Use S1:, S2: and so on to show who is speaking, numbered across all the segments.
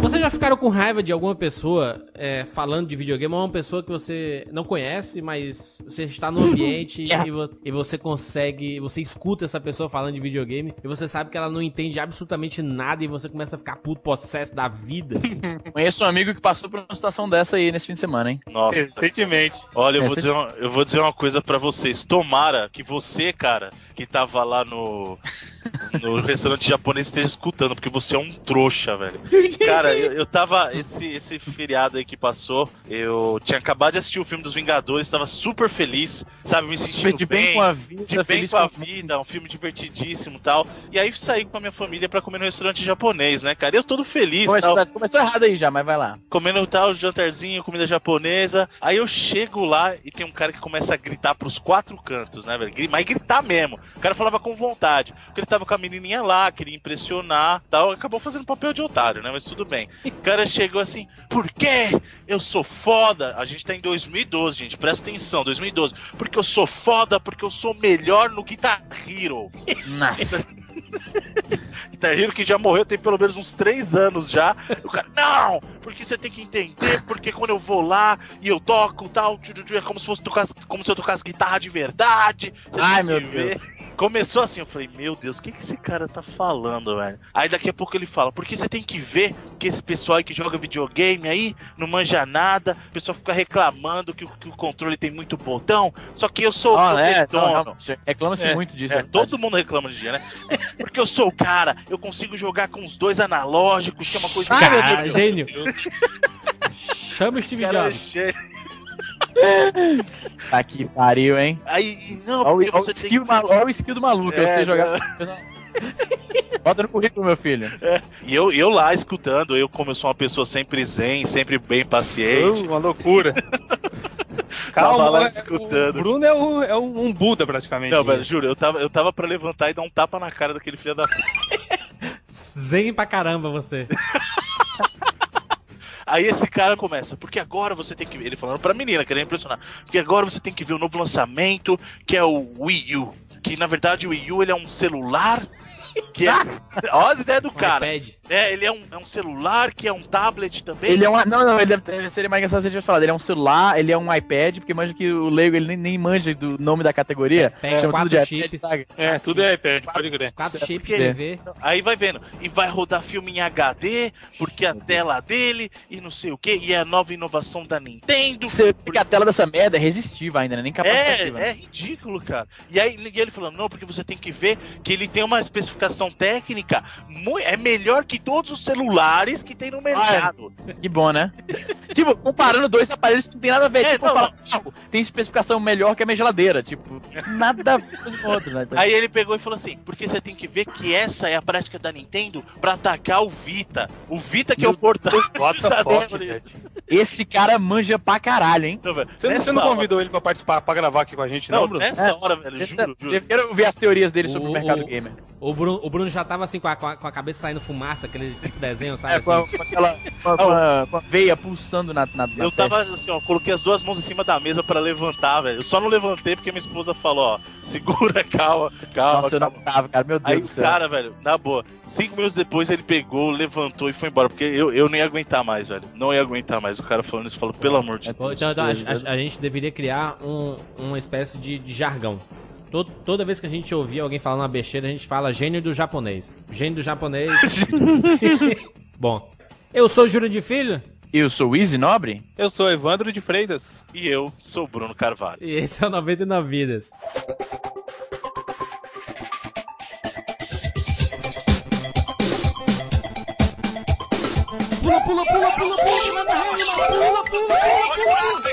S1: Vocês já ficaram com raiva de alguma pessoa é, falando de videogame? Ou uma pessoa que você não conhece, mas você está no ambiente e, vo- e você consegue. Você escuta essa pessoa falando de videogame e você sabe que ela não entende absolutamente nada e você começa a ficar puto possesso da vida.
S2: Conheço um amigo que passou por uma situação dessa aí nesse fim de semana, hein?
S3: Nossa.
S4: Recentemente.
S3: Olha, eu
S2: É,
S3: vou, dizer uma, eu vou dizer uma coisa pra vocês. Tomara que você, cara, que tava lá no, no restaurante japonês esteja escutando, porque você é um trouxa, velho. Cara, eu, eu tava. Esse, esse feriado aí que passou, eu tinha acabado de assistir o filme dos Vingadores, tava super feliz, sabe? Me sentindo
S2: De bem
S3: bem,
S2: com a vida,
S3: de bem com a vida, um filme divertidíssimo e tal. E aí saí com a minha família pra comer no restaurante japonês, né, cara? Eu todo feliz.
S2: Começou,
S3: tal
S2: começou errado aí já, mas vai lá.
S3: comendo tal jantarzinho, comida japonesa. Aí eu chego lá e tem um cara que começa a gritar pros quatro cantos, né, velho? Mas gritar mesmo. O cara falava com vontade. Porque ele tava com a menininha lá, queria impressionar tal. Acabou fazendo papel de otário, né? Mas tudo bem. O cara chegou assim, por quê? Eu sou foda. A gente tá em 2012, gente. Presta atenção, 2012. Porque eu sou foda, porque eu sou melhor no Guitar Hero.
S2: Nossa.
S3: Guitar Hero que já morreu tem pelo menos uns três anos já. O cara, não! Porque você tem que entender, porque quando eu vou lá e eu toco tal, é como se fosse tocar, como se eu tocasse guitarra de verdade.
S2: Ai, meu
S3: que ver."
S2: Deus.
S3: Começou assim, eu falei, meu Deus, o que, que esse cara tá falando, velho? Aí daqui a pouco ele fala, porque você tem que ver que esse pessoal aí que joga videogame aí não manja nada, o pessoal fica reclamando que, o- que o controle tem muito botão, só que eu sou
S2: Ó, é,
S3: o
S2: não, Reclama-se
S3: É,
S2: muito disso.
S3: É,
S2: é verdade.
S3: todo mundo reclama de dia, né? Porque eu sou o cara, eu consigo jogar com os dois analógicos, que é uma coisa
S2: meu Deus.
S1: gênio. Chama o Steve
S3: é
S1: Jobs.
S2: Tá que pariu, hein?
S3: Aí, não,
S2: Olha o, skill, malu- olha o skill do maluco, eu
S3: É,
S2: sei jogar. Bota no currículo, meu filho.
S3: E eu, eu lá escutando, eu como eu sou uma pessoa sempre zen, sempre bem paciente,
S4: Uma loucura.
S3: tava lá
S4: é-
S3: escutando.
S4: O Bruno é, o- é um, um Buda, praticamente.
S3: Não, velho, juro, eu tava, eu tava pra levantar e dar um tapa na cara daquele filho da puta.
S1: Zen pra caramba você.
S3: Aí esse cara começa, porque agora você tem que ver, ele falando pra menina, querendo impressionar, porque agora você tem que ver o novo lançamento, que é o Wii U. Que na verdade o Wii U ele é um celular. Que é. Olha as ideias do
S1: Um
S3: cara.
S1: iPad.
S3: É, ele é um, é um celular, que é um tablet também.
S2: Ele é um. Não, não, ele deve- seria mais engraçado se ele tivesse falado. Ele é um celular, ele é um iPad, porque manja que o Leigo ele nem, nem manja do nome da categoria.
S1: Pega
S2: Chama tudo de
S1: quatro
S2: iPad,
S1: chips.
S2: sabe?
S4: É, tudo é iPad, pode crer.
S1: Quatro
S2: é
S1: chips TV.
S3: Aí vai vendo. E vai rodar filme em HD, porque a tela dele, e não sei o que, e é a nova inovação da Nintendo.
S2: Você porque a tela dessa merda é resistiva ainda, né? Nem capacitiva.
S3: É, é ridículo, cara. E aí e ele falando, não, porque você tem que ver que ele tem uma especificação técnica, mui- é melhor que todos os celulares que tem no mercado.
S2: Que bom, né? tipo, comparando dois aparelhos que não tem nada a ver.
S3: É,
S2: tipo,
S3: não,
S2: fala, "Carro, tem especificação melhor que a minha geladeira. Tipo, nada a ver com outro, né?
S3: Aí ele pegou e falou assim, porque você tem que ver que essa é a prática da Nintendo pra atacar o Vita. O Vita que é o portátil.
S2: Esse cara manja pra caralho, hein?
S3: Então, velho,
S4: Você, não- você não
S3: hora-
S4: convidou ele pra participar, pra gravar aqui com a gente, não,
S3: Não,
S4: Bruno?
S3: nessa
S2: É,
S3: hora, velho, juro, juro.
S2: Eu quero ver as teorias dele sobre o,
S1: O-
S2: mercado gamer.
S1: O Bruno, o Bruno já tava assim com a, com a, cabeça saindo fumaça, aquele tipo de desenho, sabe?
S2: É, com, a,
S1: assim?
S2: com aquela. Com a, com a- com a veia pulsando na, na, na
S3: Eu tava assim, ó, coloquei as duas mãos em cima da mesa pra levantar, velho. Eu só não levantei porque minha esposa falou, ó, segura, calma, calma.
S2: Nossa, eu não
S3: calma.
S2: tava, cara. Meu Deus
S3: Aí
S2: do
S3: o
S2: céu.
S3: cara, velho, na boa, cinco minutos depois ele pegou, levantou e foi embora, porque eu, eu não ia aguentar mais, velho. Não ia aguentar mais. O cara falando isso, falou, pelo amor de
S1: Pô,
S3: Deus.
S1: Então, então, a, a- a gente deveria criar um, uma espécie de, de jargão. To- toda vez que a gente ouvir alguém falando uma besteira, a gente fala gênio do japonês. Gênio do japonês. Bom, eu sou Júlio de Filho
S2: Eu sou o Easy Nobre?
S4: Eu sou Evandro de Freitas.
S3: E eu sou o Bruno Carvalho.
S1: e esse é o 99 Vidas.
S5: Pula, pula, pula, pula, pula, manda rede, pula, pula, Atira na cabeça,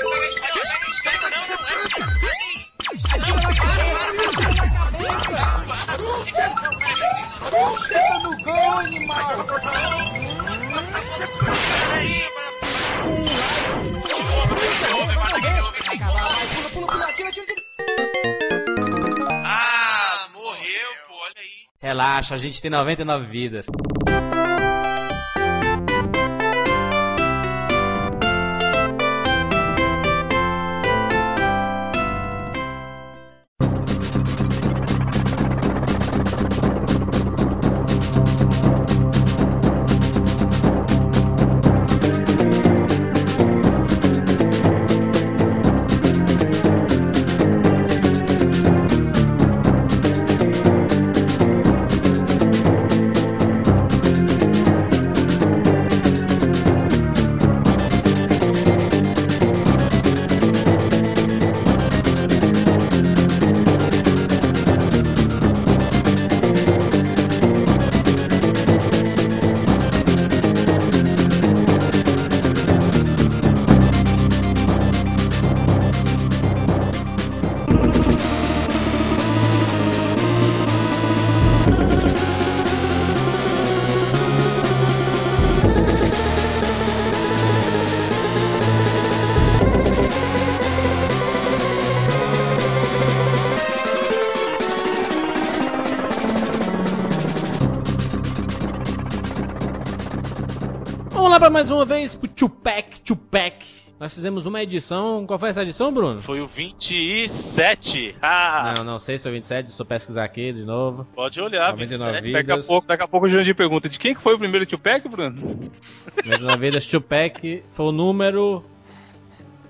S5: Senta no gol, animal. Atira.
S6: Ah, morreu, pô, olha aí.
S1: Relaxa, a gente tem 99 vidas. Pra mais uma vez pro Tupac, Tupac. Nós fizemos uma edição. Qual foi essa edição, Bruno?
S3: Foi o 27. Ah,
S1: Não, não sei se foi 27, só pesquisar aqui de novo.
S3: pode olhar,
S1: 99
S3: 27.
S4: Daqui a
S1: vidas.
S4: pouco, daqui a pouco o Jurandir pergunta: de quem que foi o primeiro Tupac, Bruno?
S1: 99 vidas, Tupac foi o número.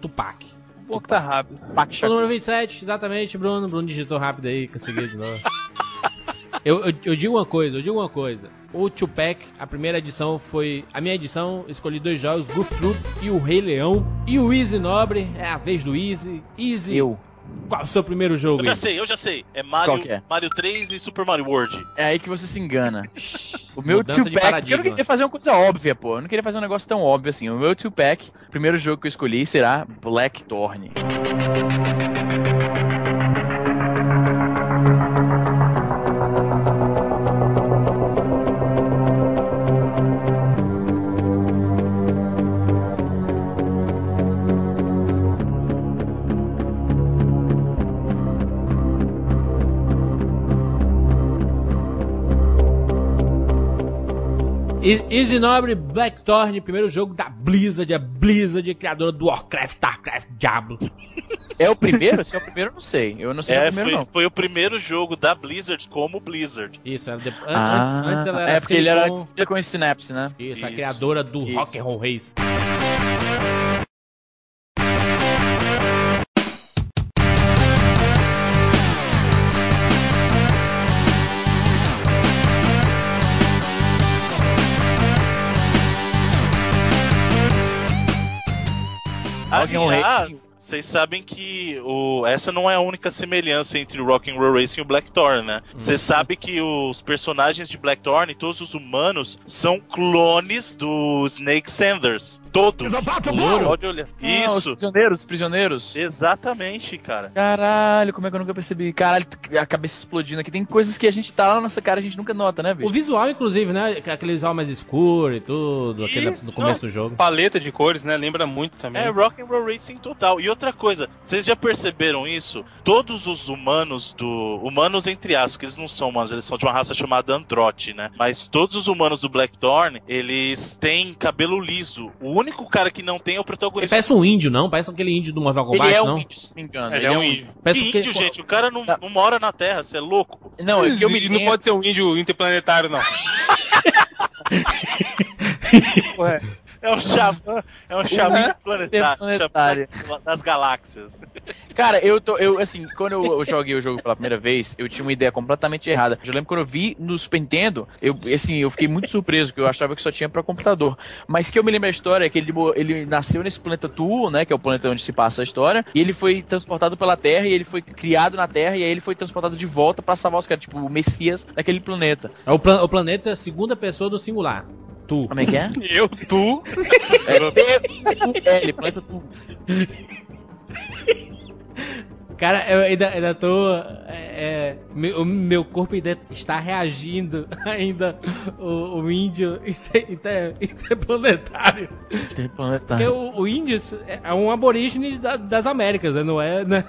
S1: Tupac.
S4: Um pouco tá rápido.
S2: Pac
S1: Foi o número 27, exatamente, Bruno. Bruno digitou rápido aí, conseguiu de novo. Eu, eu, eu digo uma coisa, eu digo uma coisa. O Tupac, a primeira edição foi. A minha edição, escolhi dois jogos, Goof Troop e o Rei Leão. E o Easy Nobre, é a vez do Easy. Easy,
S2: Eu.
S1: qual o seu primeiro jogo?
S3: Eu já sei, eu já sei. É Mario,
S2: é?
S3: Mario 3 e Super Mario World.
S2: É aí que você se engana. O meu
S1: Mudança de
S2: two-pack, eu
S1: paradigma.
S2: não queria fazer uma coisa óbvia, pô. Eu não queria fazer um negócio tão óbvio assim. O meu two-pack, o primeiro jogo que eu escolhi será Blackthorn.
S1: Easy Nobre Blackthorn, primeiro jogo da Blizzard, a Blizzard, criadora do Warcraft, Starcraft, Diablo.
S2: É o primeiro? Se é o primeiro, eu não sei. Eu não sei se é
S3: É,
S2: o primeiro,
S3: foi,
S2: não.
S3: foi o primeiro jogo da Blizzard como Blizzard.
S1: Isso, era depois,
S2: Ah,
S1: antes, antes ela era
S2: é porque ele era
S1: Silicon-
S2: com Synapse, né?
S1: Isso, a
S3: Isso.
S1: criadora do
S2: Isso.
S1: Rock and Roll Race.
S2: Rock'n'Roll
S3: Aliás,
S2: Racing.
S3: Vocês sabem que o, essa não é a única semelhança entre o Rock'n'Roll Racing e o Blackthorn, né? Você sabe que os personagens de Blackthorn, todos os humanos, são clones do Snake Sanders. Todos.
S1: O louro?
S3: Pode olhar.
S2: Ah, os
S3: Isso.
S2: prisioneiros, os prisioneiros.
S3: Exatamente, cara.
S2: Caralho, como é que eu nunca percebi? Caralho, a cabeça explodindo aqui. Tem coisas que a gente tá lá na nossa cara e a gente nunca nota, né,
S1: O
S2: bicho?
S1: visual, inclusive, né? Aquele visual mais escuro e tudo, aquele
S3: Isso,
S1: no começo do jogo.
S4: Paleta de cores, né? Lembra muito também.
S3: É Rock'n'Roll Racing total. E outra coisa, vocês já perceberam isso? Todos os humanos do. Humanos entre aspas, porque eles não são humanos, eles são de uma raça chamada Androte, né? Mas todos os humanos do Blackthorn, eles têm cabelo liso. O único cara que não tem é o
S1: Ele
S3: protagonista.
S1: parece um índio, não? Parece aquele índio do Mortal Kombat,
S2: Ele é
S1: não?
S2: um índio, se não me engano.
S4: Ele é um índio.
S1: Parece
S3: Que
S1: que-
S3: índio, gente. O cara não, não mora na Terra, você é louco?
S2: Não, é que eu me
S4: Ele não pode ser um índio interplanetário, não. Ué,
S3: É um xamã, é um xamã
S2: Uhum.
S3: planetário,
S2: Interplanetário.
S3: xamã das galáxias.
S2: Cara, eu tô. Eu, assim, quando eu, joguei o jogo pela primeira vez, eu tinha uma ideia completamente errada. Eu lembro quando eu vi no Super Nintendo, eu, assim, eu fiquei muito surpreso, porque eu achava que só tinha pra computador. Mas que eu me lembro a história é que ele, ele nasceu nesse planeta Tu, né? Que é o planeta onde se passa a história. E ele foi transportado pela Terra e ele foi criado na Terra e aí ele foi transportado de volta pra salvar os caras, tipo, o Messias daquele planeta.
S1: É o, plan- o planeta segunda pessoa do singular. Tu.
S2: Como é que é?
S4: eu, tu.
S2: É, T-U-L, planeta Tu.
S1: Cara, eu ainda, ainda tô. É, é, meu, meu corpo ainda está reagindo. Ainda o, o índio inter- inter- interplanetário.
S2: Planeta.
S1: Porque o, o índio é um aborígene da- das Américas, né? Não é. Né?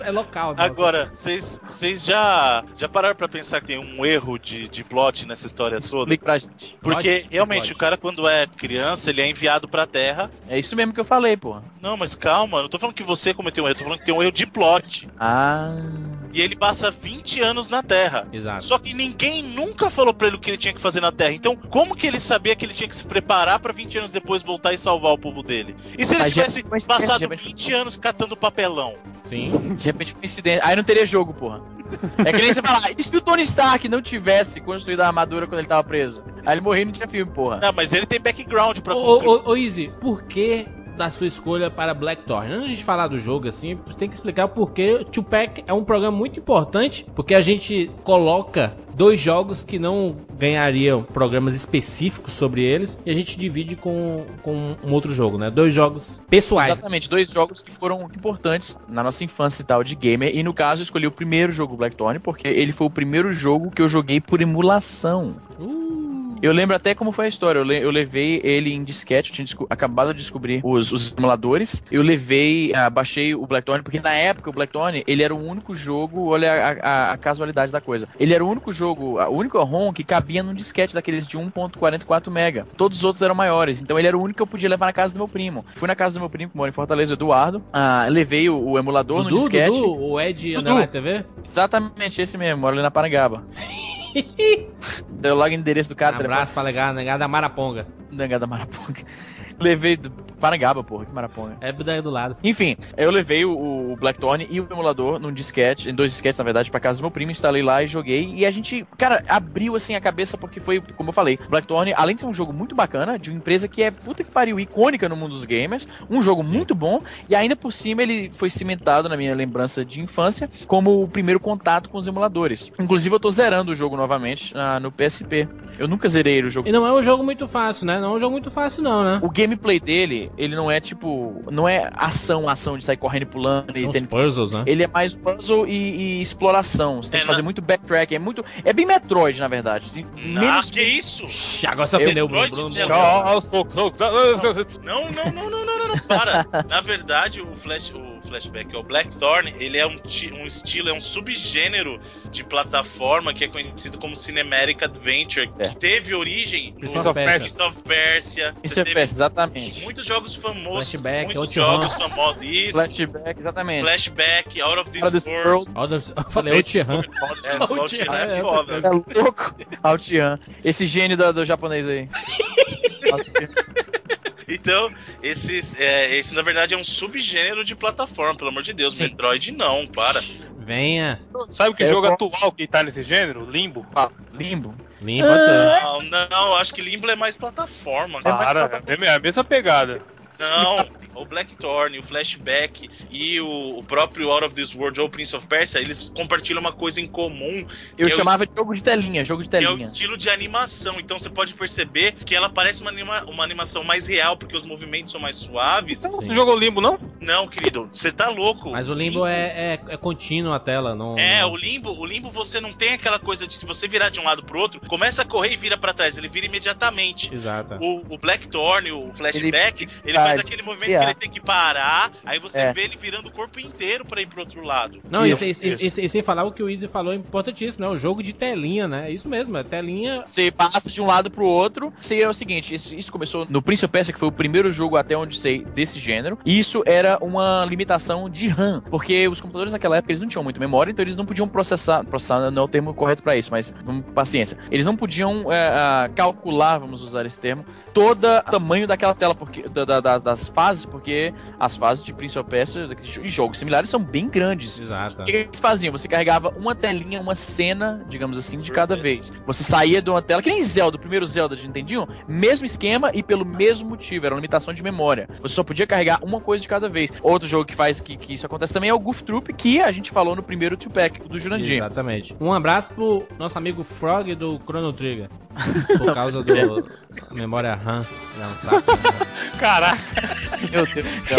S1: É local. nossa.
S3: Agora, vocês vocês já, já pararam pra pensar que tem um erro de, de plot nessa história toda?
S2: Explique pra gente.
S3: Porque
S1: Pode,
S3: realmente
S1: pode.
S3: o cara, quando é criança, ele é enviado pra Terra.
S2: É isso mesmo que eu falei, porra.
S3: Não, mas calma, não tô falando que você cometeu um erro, tô falando que tem um erro de plot.
S2: Ah.
S3: E ele passa 20 anos na Terra.
S1: Exato.
S3: Só que ninguém nunca falou pra ele o que ele tinha que fazer na Terra. Então, como que ele sabia que ele tinha que se preparar pra 20 anos depois voltar e salvar o povo dele? E se ele
S2: Mas
S3: tivesse passado
S2: já-
S3: 20 anos catando papelão?
S1: Sim.
S2: De repente foi incidente. Aí não teria jogo, porra. É que nem você falar, e se o Tony Stark não tivesse construído a armadura quando ele tava preso? Aí ele morreu e não tinha filme, porra.
S3: Não, mas ele tem background pra
S1: Ô,
S3: construir.
S1: ô, ô, Izzy, por que da sua escolha para Blackthorn? Antes de falar do jogo, assim, tem que explicar por que Tupac é um programa muito importante, porque a gente coloca dois jogos que não ganhariam programas específicos sobre eles, e a gente divide com, com um outro jogo, né? Dois jogos pessoais.
S2: Exatamente, dois jogos que foram importantes na nossa infância e tal de gamer. E no caso, eu escolhi o primeiro jogo Blackthorn, porque ele foi o primeiro jogo que eu joguei por emulação.
S1: Uh,
S2: Eu lembro até como foi a história. Eu, le- eu levei ele em disquete, eu tinha desco- acabado de descobrir os, os emuladores. Eu levei, ah, baixei o Blackthorn, porque na época o Blackthorn, ele era o único jogo, olha a, a- a casualidade da coisa. Ele era o único jogo, a- o único ROM que cabia num disquete daqueles de 1.44 mega. Todos os outros eram maiores, então ele era o único que eu podia levar na casa do meu primo. Fui na casa do meu primo, que mora em Fortaleza, Eduardo. Ah, levei o, o emulador no
S1: Dudu,
S2: disquete.
S1: Dudu, o Ed Underline TV?
S2: Exatamente esse mesmo, mora ali na Parangaba. Deu logo o endereço do cara, telefone.
S1: Abraço pra legal, negada da Maraponga.
S2: Negada Maraponga. Levei Parangaba, porra, que Maraponga.
S1: É daí do lado.
S2: Enfim, eu levei o, o Blackthorn e o emulador num disquete, em dois disquetes, na verdade, pra casa do meu primo, instalei lá e joguei. E a gente, cara, abriu assim a cabeça porque foi, como eu falei, Blackthorn, além de ser um jogo muito bacana, de uma empresa que é puta que pariu, icônica no mundo dos gamers, um jogo muito bom, e ainda por cima ele foi cimentado na minha lembrança de infância como o primeiro contato com os emuladores. Inclusive, eu tô zerando o jogo novamente ah, no PSP. Eu nunca zerei o jogo
S1: E não é um jogo muito fácil, né? Não é um jogo muito fácil, não, né?
S2: o gameplay dele, ele não é tipo. Não é ação, ação de sair correndo e pulando e
S1: puzzles, né?
S2: Ele é mais puzzle e, e exploração. Você tem
S3: É,
S2: que fazer
S3: na-
S2: muito backtrack. É muito. É bem Metroid, na verdade. Assim,
S3: Ah,
S2: menos.
S3: que isso?
S1: Shhh, agora você ofendeu o Bruno.
S3: Não, não, não, não, não, não, para. Na verdade, o, flash, o flashback, o Blackthorn, ele é um, um estilo, é um subgênero de plataforma que é conhecido como Cinematic Adventure,
S2: É.
S3: que teve origem
S1: Prince
S3: no
S1: of Persia.
S3: Prince of Persia.
S2: Isso
S3: Você
S2: é
S3: teve
S2: festa, exatamente.
S3: muitos jogos famosos,
S1: Flashback,
S3: muitos jogos famosos. Isso,
S2: Flashback, exatamente.
S3: Flashback, Out of This,
S2: Out of this
S3: World.
S2: world.
S1: Ó, Eu falei, o Tihan.
S3: É, é
S1: é,
S3: foda.
S2: É louco. Altian. Esse gênio do, do japonês aí.
S3: Então, esses, é, esse na verdade é um subgênero de plataforma, pelo amor de Deus.
S2: Sim.
S3: Metroid não, para.
S1: Venha.
S4: Sabe que
S2: Eu
S4: jogo
S2: gosto.
S4: atual que tá nesse gênero? Limbo.
S2: Limbo.
S1: Limpa, pode ser.
S3: Não, não, acho que Limbo é mais plataforma. cara.
S4: Para, é a mesma pegada.
S3: Não, o Blackthorn, o Flashback e o, o próprio Out of This World ou Prince of Persia, eles compartilham uma coisa em comum,
S2: Eu
S3: é o
S2: chamava de jogo de telinha, jogo de
S3: que é o
S2: telinha.
S3: estilo de animação. Então você pode perceber que ela parece uma, anima- uma animação mais real, porque os movimentos são mais suaves.
S4: Então,
S1: Sim.
S4: você jogou Limbo, não?
S3: Não, querido, você tá louco.
S1: Mas o limbo é, é, é contínuo a tela, não.
S3: É,
S1: não-
S3: o limbo, o limbo você não tem aquela coisa de se você virar de um lado pro outro, começa a correr e vira pra trás, ele vira imediatamente.
S1: Exato.
S3: O, o Blackthorn, o flashback, ele,
S2: Ah,
S3: faz aquele movimento que ele tem que parar, aí você
S2: É.
S3: vê ele virando o corpo inteiro pra ir pro outro lado.
S1: Não,
S2: Isso,
S1: e-
S3: isso.
S1: e- e sem falar o que o Easy falou é importantíssimo, né? O jogo de telinha, né? É isso mesmo, é telinha.
S2: Você passa de um lado pro outro. Seria o seguinte: isso, isso começou no Prince of Persia, que foi o primeiro jogo até onde sei desse gênero. E isso era uma limitação de RAM, porque os computadores naquela época eles não tinham muita memória, então eles não podiam processar. Processar não é o termo correto pra isso, mas vamos paciência. Eles não podiam é, calcular, vamos usar esse termo, todo o tamanho daquela tela, porque da- da- da- das fases, porque as fases de Prince of Persia e jogos similares são bem grandes.
S1: Exato.
S2: O que eles faziam? Você carregava uma telinha, uma cena, digamos assim, de cada vez. Você saía de uma tela, que nem Zelda, o primeiro Zelda de Nintendinho, mesmo esquema e pelo mesmo motivo, era uma limitação de memória. Você só podia carregar uma coisa de cada vez. Outro jogo que faz que, que isso acontece também é o Goof Troop, que a gente falou no primeiro two-pack do Jurandir.
S1: Exatamente. Um abraço pro nosso amigo Frog do Chrono Trigger. Por causa do memória RAM. Não, saco.
S4: Caraca.
S2: Meu Deus do céu.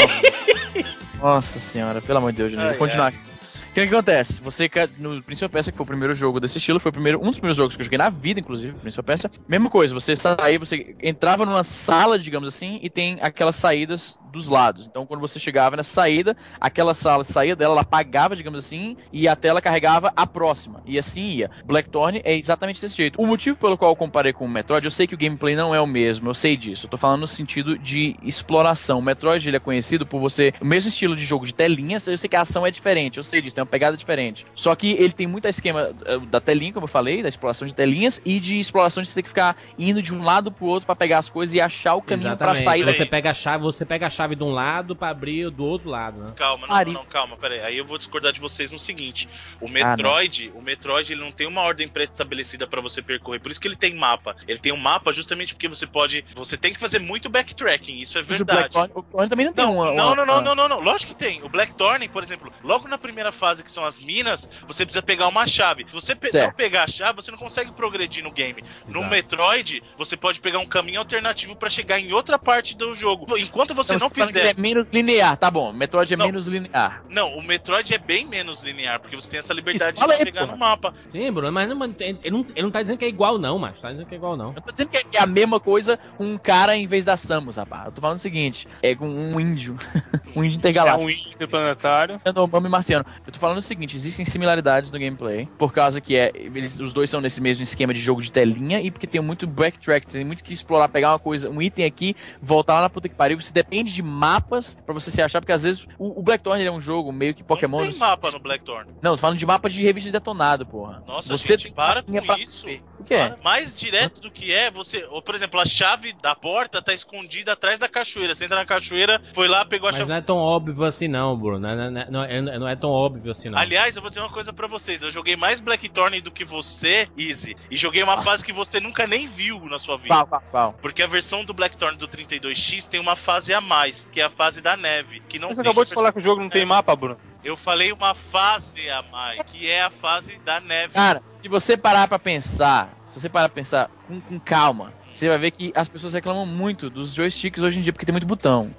S2: Nossa senhora, pelo amor de Deus, Jurandir.
S3: Ai,
S2: Vou continuar aqui. O que acontece? Você ca- no Prince of Persia, que foi o primeiro jogo desse estilo, foi o primeiro, um dos primeiros jogos que eu joguei na vida, inclusive, Prince of Persia. Mesma coisa, você saía, você entrava numa sala, digamos assim, e tem aquelas saídas dos lados. Então quando você chegava na saída, aquela sala saía dela, ela apagava, digamos assim, e a tela carregava a próxima. E assim ia. Blackthorn é exatamente desse jeito. O motivo pelo qual eu comparei com o Metroid, eu sei que o gameplay não é o mesmo, eu sei disso. Eu tô falando no sentido de exploração. O Metroid ele é conhecido por você, o mesmo estilo de jogo de telinhas, eu sei que a ação é diferente, eu sei disso, tem uma pegada diferente. Só que ele tem muito esquema eh, da telinha, como eu falei, da exploração de telinhas e de exploração de você ter que ficar indo de um lado pro outro pra pegar as coisas e achar o caminho pra
S1: Exatamente.
S2: sair.
S1: Você pega a chave, você pega a chave de um lado pra abrir do outro lado, né?
S3: Calma, não,
S2: Ari.
S3: não, calma, peraí. Aí eu vou discordar de vocês no seguinte: o
S2: Ah,
S3: Metroid, o Metroid ele não tem uma ordem pré-estabelecida pra você percorrer, por isso que ele tem mapa. Ele tem um mapa justamente porque você pode, você tem que fazer muito backtracking, isso é
S2: Mas o
S3: verdade.
S2: O Blackthorn também não tem
S3: Não,
S2: uma,
S3: não,
S2: uma-
S3: não, não,
S2: uma-
S3: não, não, não. Lógico que tem. O Blackthorn, por exemplo, logo na primeira fase fase que são as minas, você precisa pegar uma chave. Se você pe-
S2: Certo.
S3: não pegar a chave, você não consegue progredir no game. No
S1: Exato.
S3: Metroid, você pode pegar um caminho alternativo pra chegar em outra parte do jogo. Enquanto você
S2: Então,
S3: não
S2: você tá falando que
S3: fizer.
S2: é menos linear, tá bom. Metroid é
S3: Não.
S2: menos linear.
S3: Não, o Metroid é bem menos linear, porque você tem essa liberdade
S2: Isso,
S3: de
S2: aí,
S3: chegar
S2: porra.
S3: no mapa.
S1: Sim, Bruno, mas não, ele, não, ele não tá dizendo que é igual, não, mas tá dizendo que é igual, não.
S2: Eu tô dizendo que é- é a mesma coisa com um cara em vez da Samus, rapaz. Eu tô falando o seguinte: é com um índio. um índio
S4: É
S2: intergaláctico.
S4: um interplanetário.
S2: Yanomami marciano. Eu tô falando o seguinte, existem similaridades no gameplay, por causa que é, eles, os dois são nesse mesmo esquema de jogo de telinha e porque tem muito backtrack, tem muito que explorar, pegar uma coisa, um item aqui, voltar lá na puta que pariu. Você depende de mapas pra você se achar, porque às vezes o, o Blackthorn é um jogo meio que Pokémon.
S3: Não tem mapa no Blackthorn.
S2: Não, tô falando de mapa de revista de detonado, porra.
S3: Nossa,
S2: você
S3: gente, para com
S2: pra-
S3: isso.
S2: O que é?
S3: Para. Mais direto do que é, você. Ou, por exemplo, a chave da porta tá escondida atrás da cachoeira. Você entra na cachoeira, foi lá, pegou a
S1: Mas
S3: chave.
S1: não é tão óbvio assim, não, Bruno. Não, é- não, é- não é, não é tão óbvio assim, não.
S3: Aliás, eu vou dizer uma coisa pra vocês. Eu joguei mais Blackthorn do que você, Easy. E joguei uma fase que você nunca nem viu na sua vida.
S2: Qual, qual, qual?
S3: Porque a versão do Blackthorn do 32X tem uma fase a mais, que é a fase da neve. Que não
S4: Você acabou de falar que o jogo não tem mapa, Bruno.
S3: Eu falei uma fase a mais, que é a fase da neve.
S2: Cara, se você parar pra pensar, se você parar pra pensar com, com calma, você vai ver que as pessoas reclamam muito dos joysticks hoje em dia, porque tem muito botão.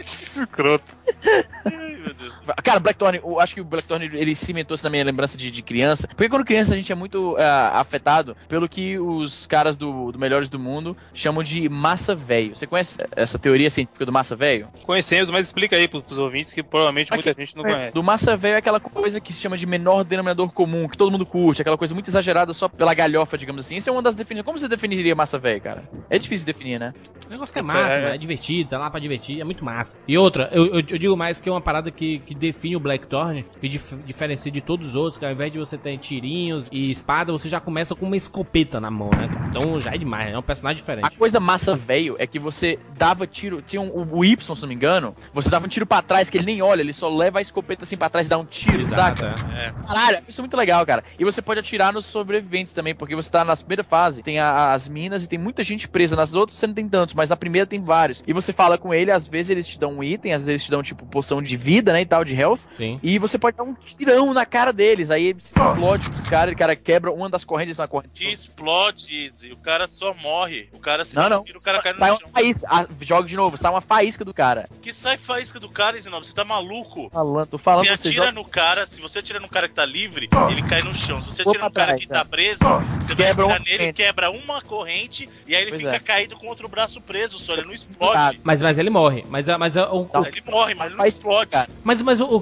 S4: Escroto.
S3: Ai, Deus.
S2: Cara, Blackthorn, eu acho que o Blackthorn ele cimentou-se na minha lembrança de, de criança. Porque quando criança a gente é muito ah, afetado pelo que os caras do, do Melhores do Mundo chamam de massa velho. Você conhece essa teoria científica do massa velho?
S4: Conhecemos, mas explica aí pros, pros ouvintes que provavelmente muita gente não conhece.
S2: Do massa velho é aquela coisa que se chama de menor denominador comum, que todo mundo curte, aquela coisa muito exagerada só pela galhofa, digamos assim. Isso é uma das definições. Como você definiria massa velho, cara? É difícil de definir, né?
S1: O negócio que é massa,
S4: É.
S1: mano, é divertido, tá lá pra divertir, é muito massa. E outra, eu, eu, eu digo mais que é uma parada que, que define o Blackthorn e dif- diferencia de todos os outros, que ao invés de você ter tirinhos e espada, você já começa com uma escopeta na mão, né? Então já é demais, é um personagem
S2: A
S1: diferente.
S2: coisa massa velho é que você dava tiro, tinha um, o Y, se não me engano, você dava um tiro pra trás, que ele nem olha, ele só leva a escopeta assim pra trás e dá um tiro,
S1: Exato,
S2: saca?
S1: é.
S3: É.
S2: Caralho, isso é muito legal, cara. E você pode atirar nos sobreviventes também, porque você tá na primeira fase, tem a- as minas e tem muita gente presa. Nas outras você não tem tantos, mas na primeira tem vários. E você fala com ele, às vezes eles te dão um item, às vezes eles te dão, tipo, poção de vida, né, e tal, de health.
S1: Sim.
S2: E você pode dar um tirão na cara deles. Aí eles explode os caras, o cara quebra uma das correntes na corrente.
S3: Explode, Easy. O cara só morre. O cara se
S2: Não, não.
S3: tira, o cara cai no
S2: Sai uma
S3: chão.
S2: faísca. Ah, joga de novo, sai uma faísca do cara.
S3: Que sai faísca do cara, Zinob. Você tá maluco?
S2: Falando, tô falando
S3: você, atira
S2: joga
S3: no cara, se você atira no cara que tá livre, ele cai no chão. Se você atira no cara
S2: trás,
S3: que tá
S2: é.
S3: preso, você
S2: Quebra
S3: vai
S2: uma
S3: atirar nele,
S2: corrente.
S3: quebra uma corrente e aí ele
S2: Pois
S3: fica
S2: é.
S3: caído com outro braço preso, só ele não explode.
S2: Tá.
S1: Mas, mas ele morre. Mas, mas, o, o-.
S3: Ele morre, mas ele não explode.
S2: cara.
S1: mas, mas o, o-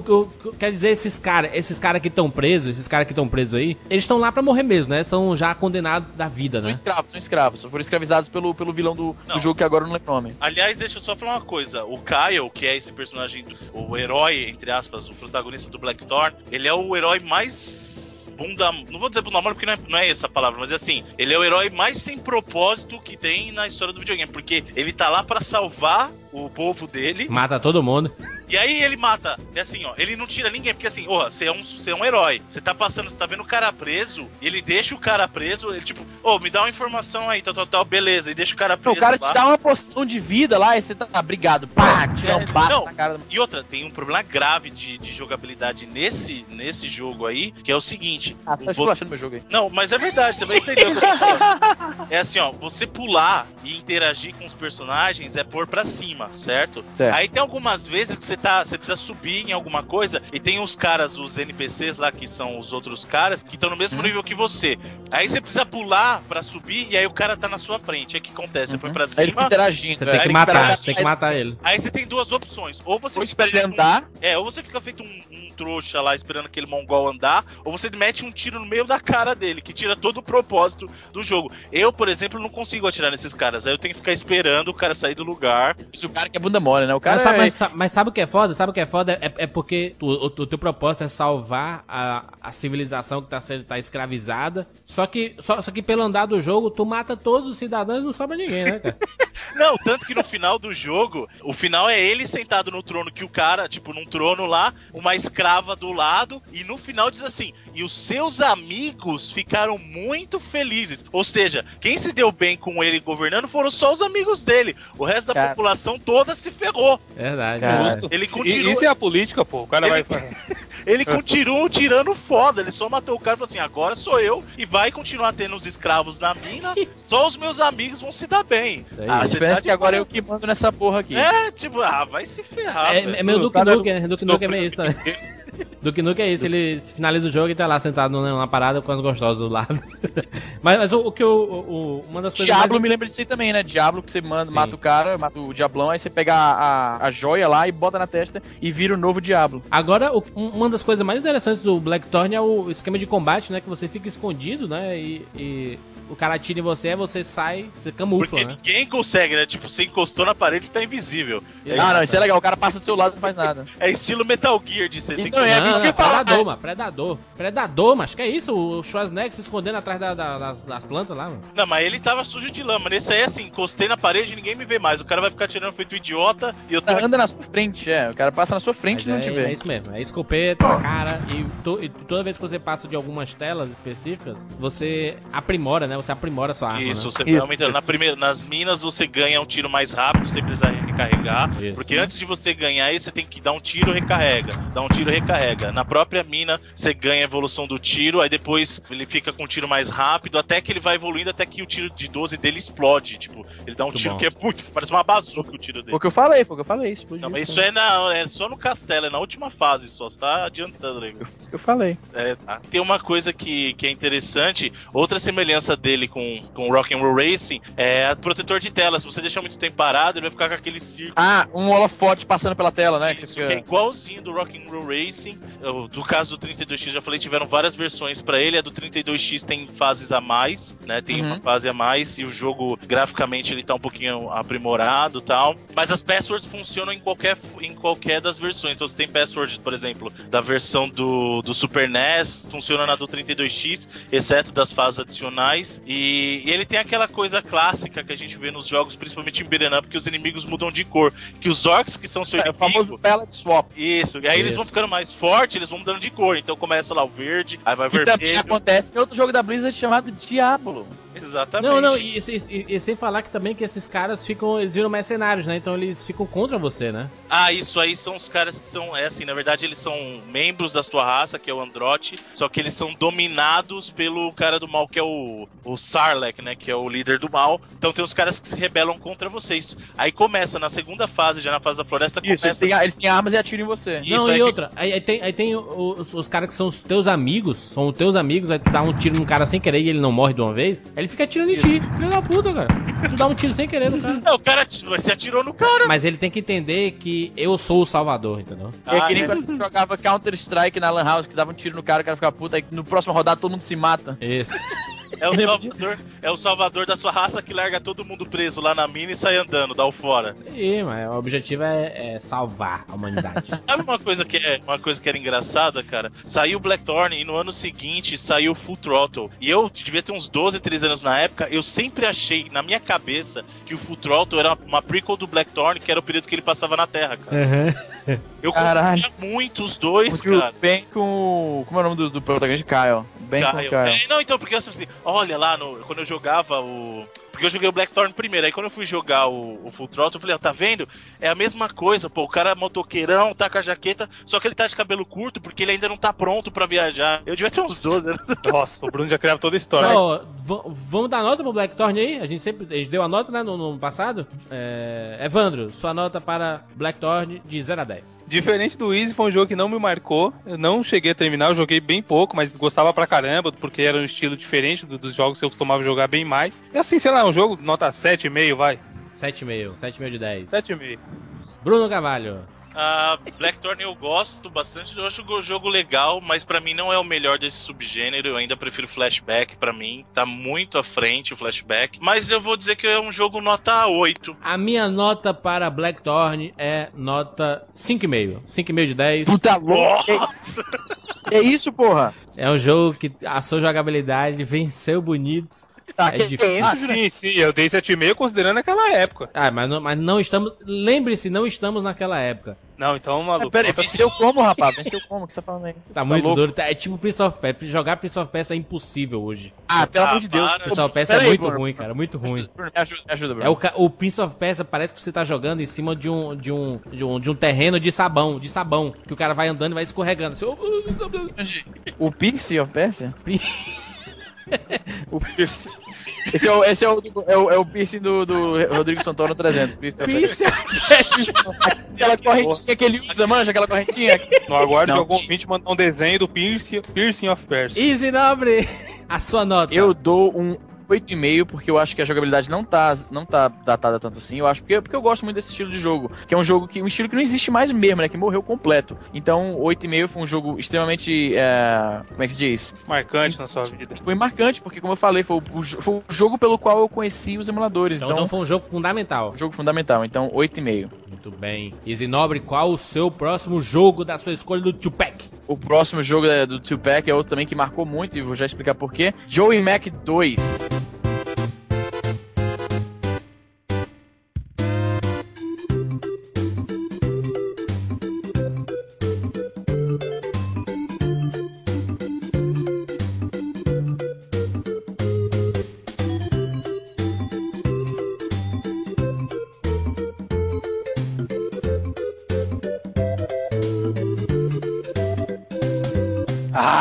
S1: o- quer dizer, esses caras esses cara que estão presos, esses caras que estão presos aí, eles estão lá pra morrer mesmo, né? São já condenados da vida,
S2: São
S1: né?
S2: escravos, são escravos. Foram escravizados pelo, pelo vilão do, do jogo que agora não lembro o nome.
S3: Aliás, deixa eu só falar uma coisa. O Kyle, que é esse personagem, do- o herói, entre aspas, o protagonista do Blackthorn, ele é o herói mais bunda. Não vou dizer bunda mole porque não é, não é essa a palavra, mas é assim, ele é o herói mais sem propósito que tem na história do videogame, porque ele tá lá pra salvar o povo dele.
S1: Mata todo mundo.
S3: E aí ele mata. É assim, ó. Ele não tira ninguém, porque assim, ó, você é um, você é um herói. Você tá passando, você tá vendo o cara preso, e ele deixa o cara preso, ele tipo, ô, me dá uma informação aí, tal, tal, tal, beleza, e deixa o cara preso.
S2: o cara te
S3: lá.
S2: dá uma poção de vida lá e você tá ah, obrigado. Pá, tira um
S3: É,
S2: bate
S3: não.
S2: na cara do.
S3: E outra, tem um problema grave de, de jogabilidade nesse, nesse jogo aí, que é o seguinte.
S2: Ah, você tá
S3: o bo-
S2: esculachando meu jogo aí.
S3: Não, mas é verdade, você vai entender o que eu tô falando. É assim, ó, você pular e interagir com os personagens é pôr pra cima, certo?
S2: Certo.
S3: Aí tem algumas vezes que você tá, você precisa subir em alguma coisa e tem os caras, os NPCs lá que são os outros caras que estão no mesmo
S2: Uhum.
S3: nível que você. Aí você precisa pular pra subir e aí o cara tá na sua frente. Aí o que acontece? Você põe pra
S2: Aí ele fica
S3: cima,
S2: interagindo.
S1: Você
S2: né?
S1: tem
S2: Aí
S1: que
S2: ele
S1: matar, você tem que matar ele.
S3: aí você tem duas opções. Ou você
S2: Ou
S3: fica
S2: espera ele
S3: feito um-
S2: andar.
S3: é, ou você fica feito um, um trouxa lá esperando aquele mongol andar, ou você mete um tiro no meio da cara dele, que tira todo o propósito do jogo. Eu, por exemplo, não consigo atirar nesses caras. Aí eu tenho que ficar esperando o cara sair do lugar.
S2: Isso o cara que é bunda mole, né? O cara
S1: Mas, sabe,
S2: é...
S1: mas mas sabe o que é foda? Sabe o que é foda? É, é porque tu- o, o teu propósito é salvar a, a civilização que tá sendo tá escravizada. Só que, só, só que pelo andar do jogo, tu mata todos os cidadãos e não sobra ninguém, né, cara?
S3: Não, tanto que no final do jogo, o final é ele sentado no trono, que o cara, tipo, num trono lá, uma escrava do lado, e no final diz assim: e os seus amigos ficaram muito felizes. Ou seja, quem se deu bem com ele governando foram só os amigos dele. O resto da
S2: Cara.
S3: população toda se ferrou.
S1: Verdade.
S2: Cara.
S4: Justo.
S3: Ele continuou,
S4: Isso é a política, pô. O cara
S3: Ele-
S4: vai.
S3: ele continuou tirando foda. Ele só matou o cara e falou assim: agora sou eu e vai continuar tendo os escravos na mina. Só os meus amigos vão se dar bem.
S1: Isso aí.
S2: A
S3: você
S2: diferença
S3: tá
S2: é que agora eu que mando nessa porra aqui.
S3: É, tipo, ah, vai se ferrar.
S1: É, é meio Duke Nukem, né? Duke Nukem é meio isso também. Duke Nukem é isso, ele finaliza o jogo e tá lá sentado numa parada com as gostosas do lado. mas, mas o, o que eu. o- o- uma das coisas.
S2: Diablo
S1: mais...
S2: me lembra disso aí também, né? Diablo que você manda,
S1: Sim.
S2: mata o cara, mata o diablão, aí você pega a, a, a joia lá e bota na testa e vira o novo Diablo.
S1: Agora, o- um- uma das coisas mais interessantes do Blackthorn é o esquema de combate, né? Que você fica escondido, né? E, e o cara atira em você, aí você sai, você camufla,
S3: Porque
S1: né?
S3: ninguém consegue, né? Tipo, você encostou na parede, você tá invisível.
S2: Ah, não, isso é legal, o cara passa do seu lado e não faz nada.
S3: É estilo Metal Gear de ser
S2: Então, é,
S1: não,
S2: isso que eu
S1: predador, mano, predador. Predador, mas que é isso? O Schwarzenegger se escondendo atrás da- da- das, das plantas lá, mano.
S3: Não, mas ele tava sujo de lama. Nesse aí, assim, encostei na parede e ninguém me vê mais. O cara vai ficar tirando feito idiota e eu tô.
S2: Anda na sua frente, é. O cara passa na sua frente
S1: Mas
S2: e não
S1: é,
S2: te
S1: é
S2: vê.
S1: isso mesmo, é escopeta, cara, e, to- e toda vez que você passa de algumas telas específicas, você aprimora, né? Você aprimora a sua arma.
S3: Isso,
S1: né?
S3: você
S2: Isso.
S3: Na primeira, nas minas você ganha um tiro mais rápido, você precisa recarregar.
S1: Isso.
S3: Porque antes de você ganhar aí, você tem que dar um tiro recarrega. Dar um tiro recarrega. Na própria mina, você ganha a evolução do tiro, aí depois ele fica com um tiro mais rápido, até que ele vai evoluindo, até que o tiro de 12 dele explode. Tipo, ele dá um
S1: Muito
S3: tiro
S1: bom.
S3: que é muito. Parece uma bazuca o tiro
S2: Foi
S3: dele.
S2: o que eu falei, foi o que eu falei. Explodiu
S3: Não, mas
S2: isso
S3: é, na, é só no castelo, é na última fase só. Você tá adiante da.
S2: Foi isso que eu falei.
S3: É, tá. Tem uma coisa que, que é interessante, outra semelhança dele com, com Rock'n'Roll Racing é o protetor de tela. Se você deixar muito tempo parado, ele vai ficar com aquele círculo.
S2: Ah, um holofote passando pela tela, né? que
S3: Isso, que é igualzinho do Rock'n'Roll Racing. Eu- Do caso do 32X, já falei, tiveram várias versões pra ele. A do 32X tem fases a mais, né? Tem
S2: Uhum.
S3: uma fase a mais e o jogo, graficamente, ele tá um pouquinho aprimorado e tal. Mas as passwords funcionam em qualquer, em qualquer das versões. Então, você tem password, por exemplo, da versão do, do Super NES, funciona na do 32X, exceto das fases adicionais. E, e ele tem aquela coisa clássica que a gente vê nos jogos, principalmente em Beat'em Up, que os inimigos mudam de cor. Que os orcs, que são seu
S2: É o
S3: inimigo...
S2: famoso palette swap.
S3: Isso, e aí eles
S1: Isso.
S3: vão ficando mais fortes, eles vão mudando de cor. Então começa lá o verde, aí vai
S2: também
S3: vermelho.
S2: acontece em outro jogo da Blizzard chamado Diablo.
S3: Exatamente.
S1: Não, não, e, e- e- e sem falar que também que esses caras ficam, eles viram mercenários, né? Então eles ficam contra você, né?
S3: Ah, isso aí são os caras que são, é assim, na verdade eles são membros da sua raça, que é o Androte, só que eles são dominados pelo cara do mal, que é o, o Sarlacc, né, que é o líder do mal. Então tem os caras que se rebelam contra vocês. Aí começa, na segunda fase, já na fase da floresta,
S2: Isso, eles
S3: começa...
S2: têm, eles têm armas e atiram em você.
S3: Isso,
S1: não, e outra, aí, aí tem, aí tem os, os caras que são os teus amigos, são os teus amigos, aí tu dá um tiro no cara sem querer e ele não morre de uma vez, ele fica atirando em ti. Filho da puta, cara. Tu dá um tiro sem querer no cara.
S3: Não, o cara você atirou no cara.
S1: Mas ele tem que entender que eu sou o salvador, entendeu?
S2: É
S3: Ah,
S2: que nem
S3: é.
S2: quando você jogava Counter-Strike na Lan House, que dava um tiro no cara, o cara ficava puta, aí no próximo rodada todo mundo se mata.
S1: Isso.
S3: É o salvador, é o salvador da sua raça que larga todo mundo preso lá na mina e sai andando, dá o fora.
S1: E, mas o objetivo é, é salvar a humanidade.
S3: Sabe uma coisa que é uma coisa que era engraçada, cara? Saiu Blackthorn e no ano seguinte saiu Full Throttle. E eu devia ter uns 12, 13 anos na época, eu sempre achei na minha cabeça que o Full Throttle era uma prequel do Blackthorn, que era o período que ele passava na Terra, cara. Eu
S2: Caralho.
S3: confundia muito os dois,
S2: Porque o
S3: cara.
S2: Ben com. Como é o nome do, do protagonista? Kyle. Ben com
S3: Caio.
S2: Kyle.
S3: É, não, então, porque eu assim, olha lá, no, quando eu jogava o. Porque eu joguei o Blackthorn primeiro, aí quando eu fui jogar o, o Full Throttle, eu falei, ó, tá vendo? É a mesma coisa, pô, o cara é motoqueirão, tá com a jaqueta, só que ele tá de cabelo curto, porque ele ainda não tá pronto pra viajar. Eu devia ter uns 12 anos.
S4: Nossa, o Bruno já criava toda a história.
S1: Ó, va- vamos dar nota pro Blackthorn aí? A gente sempre a gente deu a nota, né, no, no passado. É, Evandro, sua nota para Blackthorn de 0 a 10.
S4: Diferente do Easy, foi um jogo que não me marcou. Eu não cheguei a terminar, eu joguei bem pouco, mas gostava pra caramba, porque era um estilo diferente do- dos jogos que eu costumava jogar bem mais. E assim, sei lá, um jogo nota 7,5, vai.
S1: 7,5, 7,5 de 10.
S4: 7,5.
S1: Bruno Cavalho.
S3: A Blackthorn eu gosto bastante, eu acho o jogo legal, mas pra mim não é o melhor desse subgênero, eu ainda prefiro flashback, pra mim tá muito à frente o flashback, mas eu vou dizer que é um jogo nota 8.
S1: A minha nota para Blackthorn é nota 5,5. 5,5 de 10.
S2: Puta louco.
S3: Nossa!
S2: É isso, porra?
S1: É um jogo que a sua jogabilidade venceu bonito.
S2: Tá,
S1: É
S2: que
S1: difícil.
S4: Ah,
S2: isso,
S4: sim, sim, eu dei 7,5 considerando aquela época.
S1: Ah, mas não, mas não estamos. Lembre-se, não estamos naquela época.
S4: Não, então, maluco.
S2: Peraí,
S4: nota
S2: venceu como, rapaz? Venceu como? O que você tá falando aí?
S1: Tá, muito
S2: louco?
S1: duro. Tá- é tipo Prince of Persia. Jogar Prince of Persia é impossível hoje.
S2: Ah, pelo
S3: Ah,
S2: amor de Deus.
S3: para.
S1: Prince of Persia é
S2: Peraí,
S1: muito
S2: Bruno.
S1: ruim, cara. Muito ruim.
S2: Bruno, me ajuda, me ajuda, Bruno.
S1: É o, o Prince of Persia parece que você tá jogando em cima de um, de um, de um, de um terreno de sabão, de sabão, que o cara vai andando e vai escorregando. Você-.
S2: O Pixie of Persia? o Piercing. Esse é o, esse é o, é o, é o piercing do, do Rodrigo Santoro 300. Piercing.
S1: Prince
S2: Aquela correntinha que ele usa, manja aquela correntinha?
S4: No aguarde
S2: Não.
S4: algum ouvinte mandar um desenho do Piercing, Piercing of Persia.
S1: Easy Nobre. A sua nota.
S2: Eu dou um 8,5 porque eu acho que a jogabilidade não tá, não tá datada tanto assim. Eu acho porque, porque eu gosto muito desse estilo de jogo, que é um jogo que um estilo que não existe mais mesmo, né, que morreu completo. Então, 8,5 foi um jogo extremamente é, como é que se diz?
S4: Marcante na sua vida.
S2: Foi marcante, porque como eu falei, foi o, foi o jogo pelo qual eu conheci os emuladores.
S1: Então,
S2: Então,
S1: então foi um jogo fundamental.
S2: um jogo fundamental. Então, 8,5.
S1: Muito bem. Easy Nobre, qual o seu próximo jogo da sua escolha do Tupac?
S2: O próximo jogo é, do Tupac é outro também que marcou muito, e vou já explicar por quê. Joey Mac 2.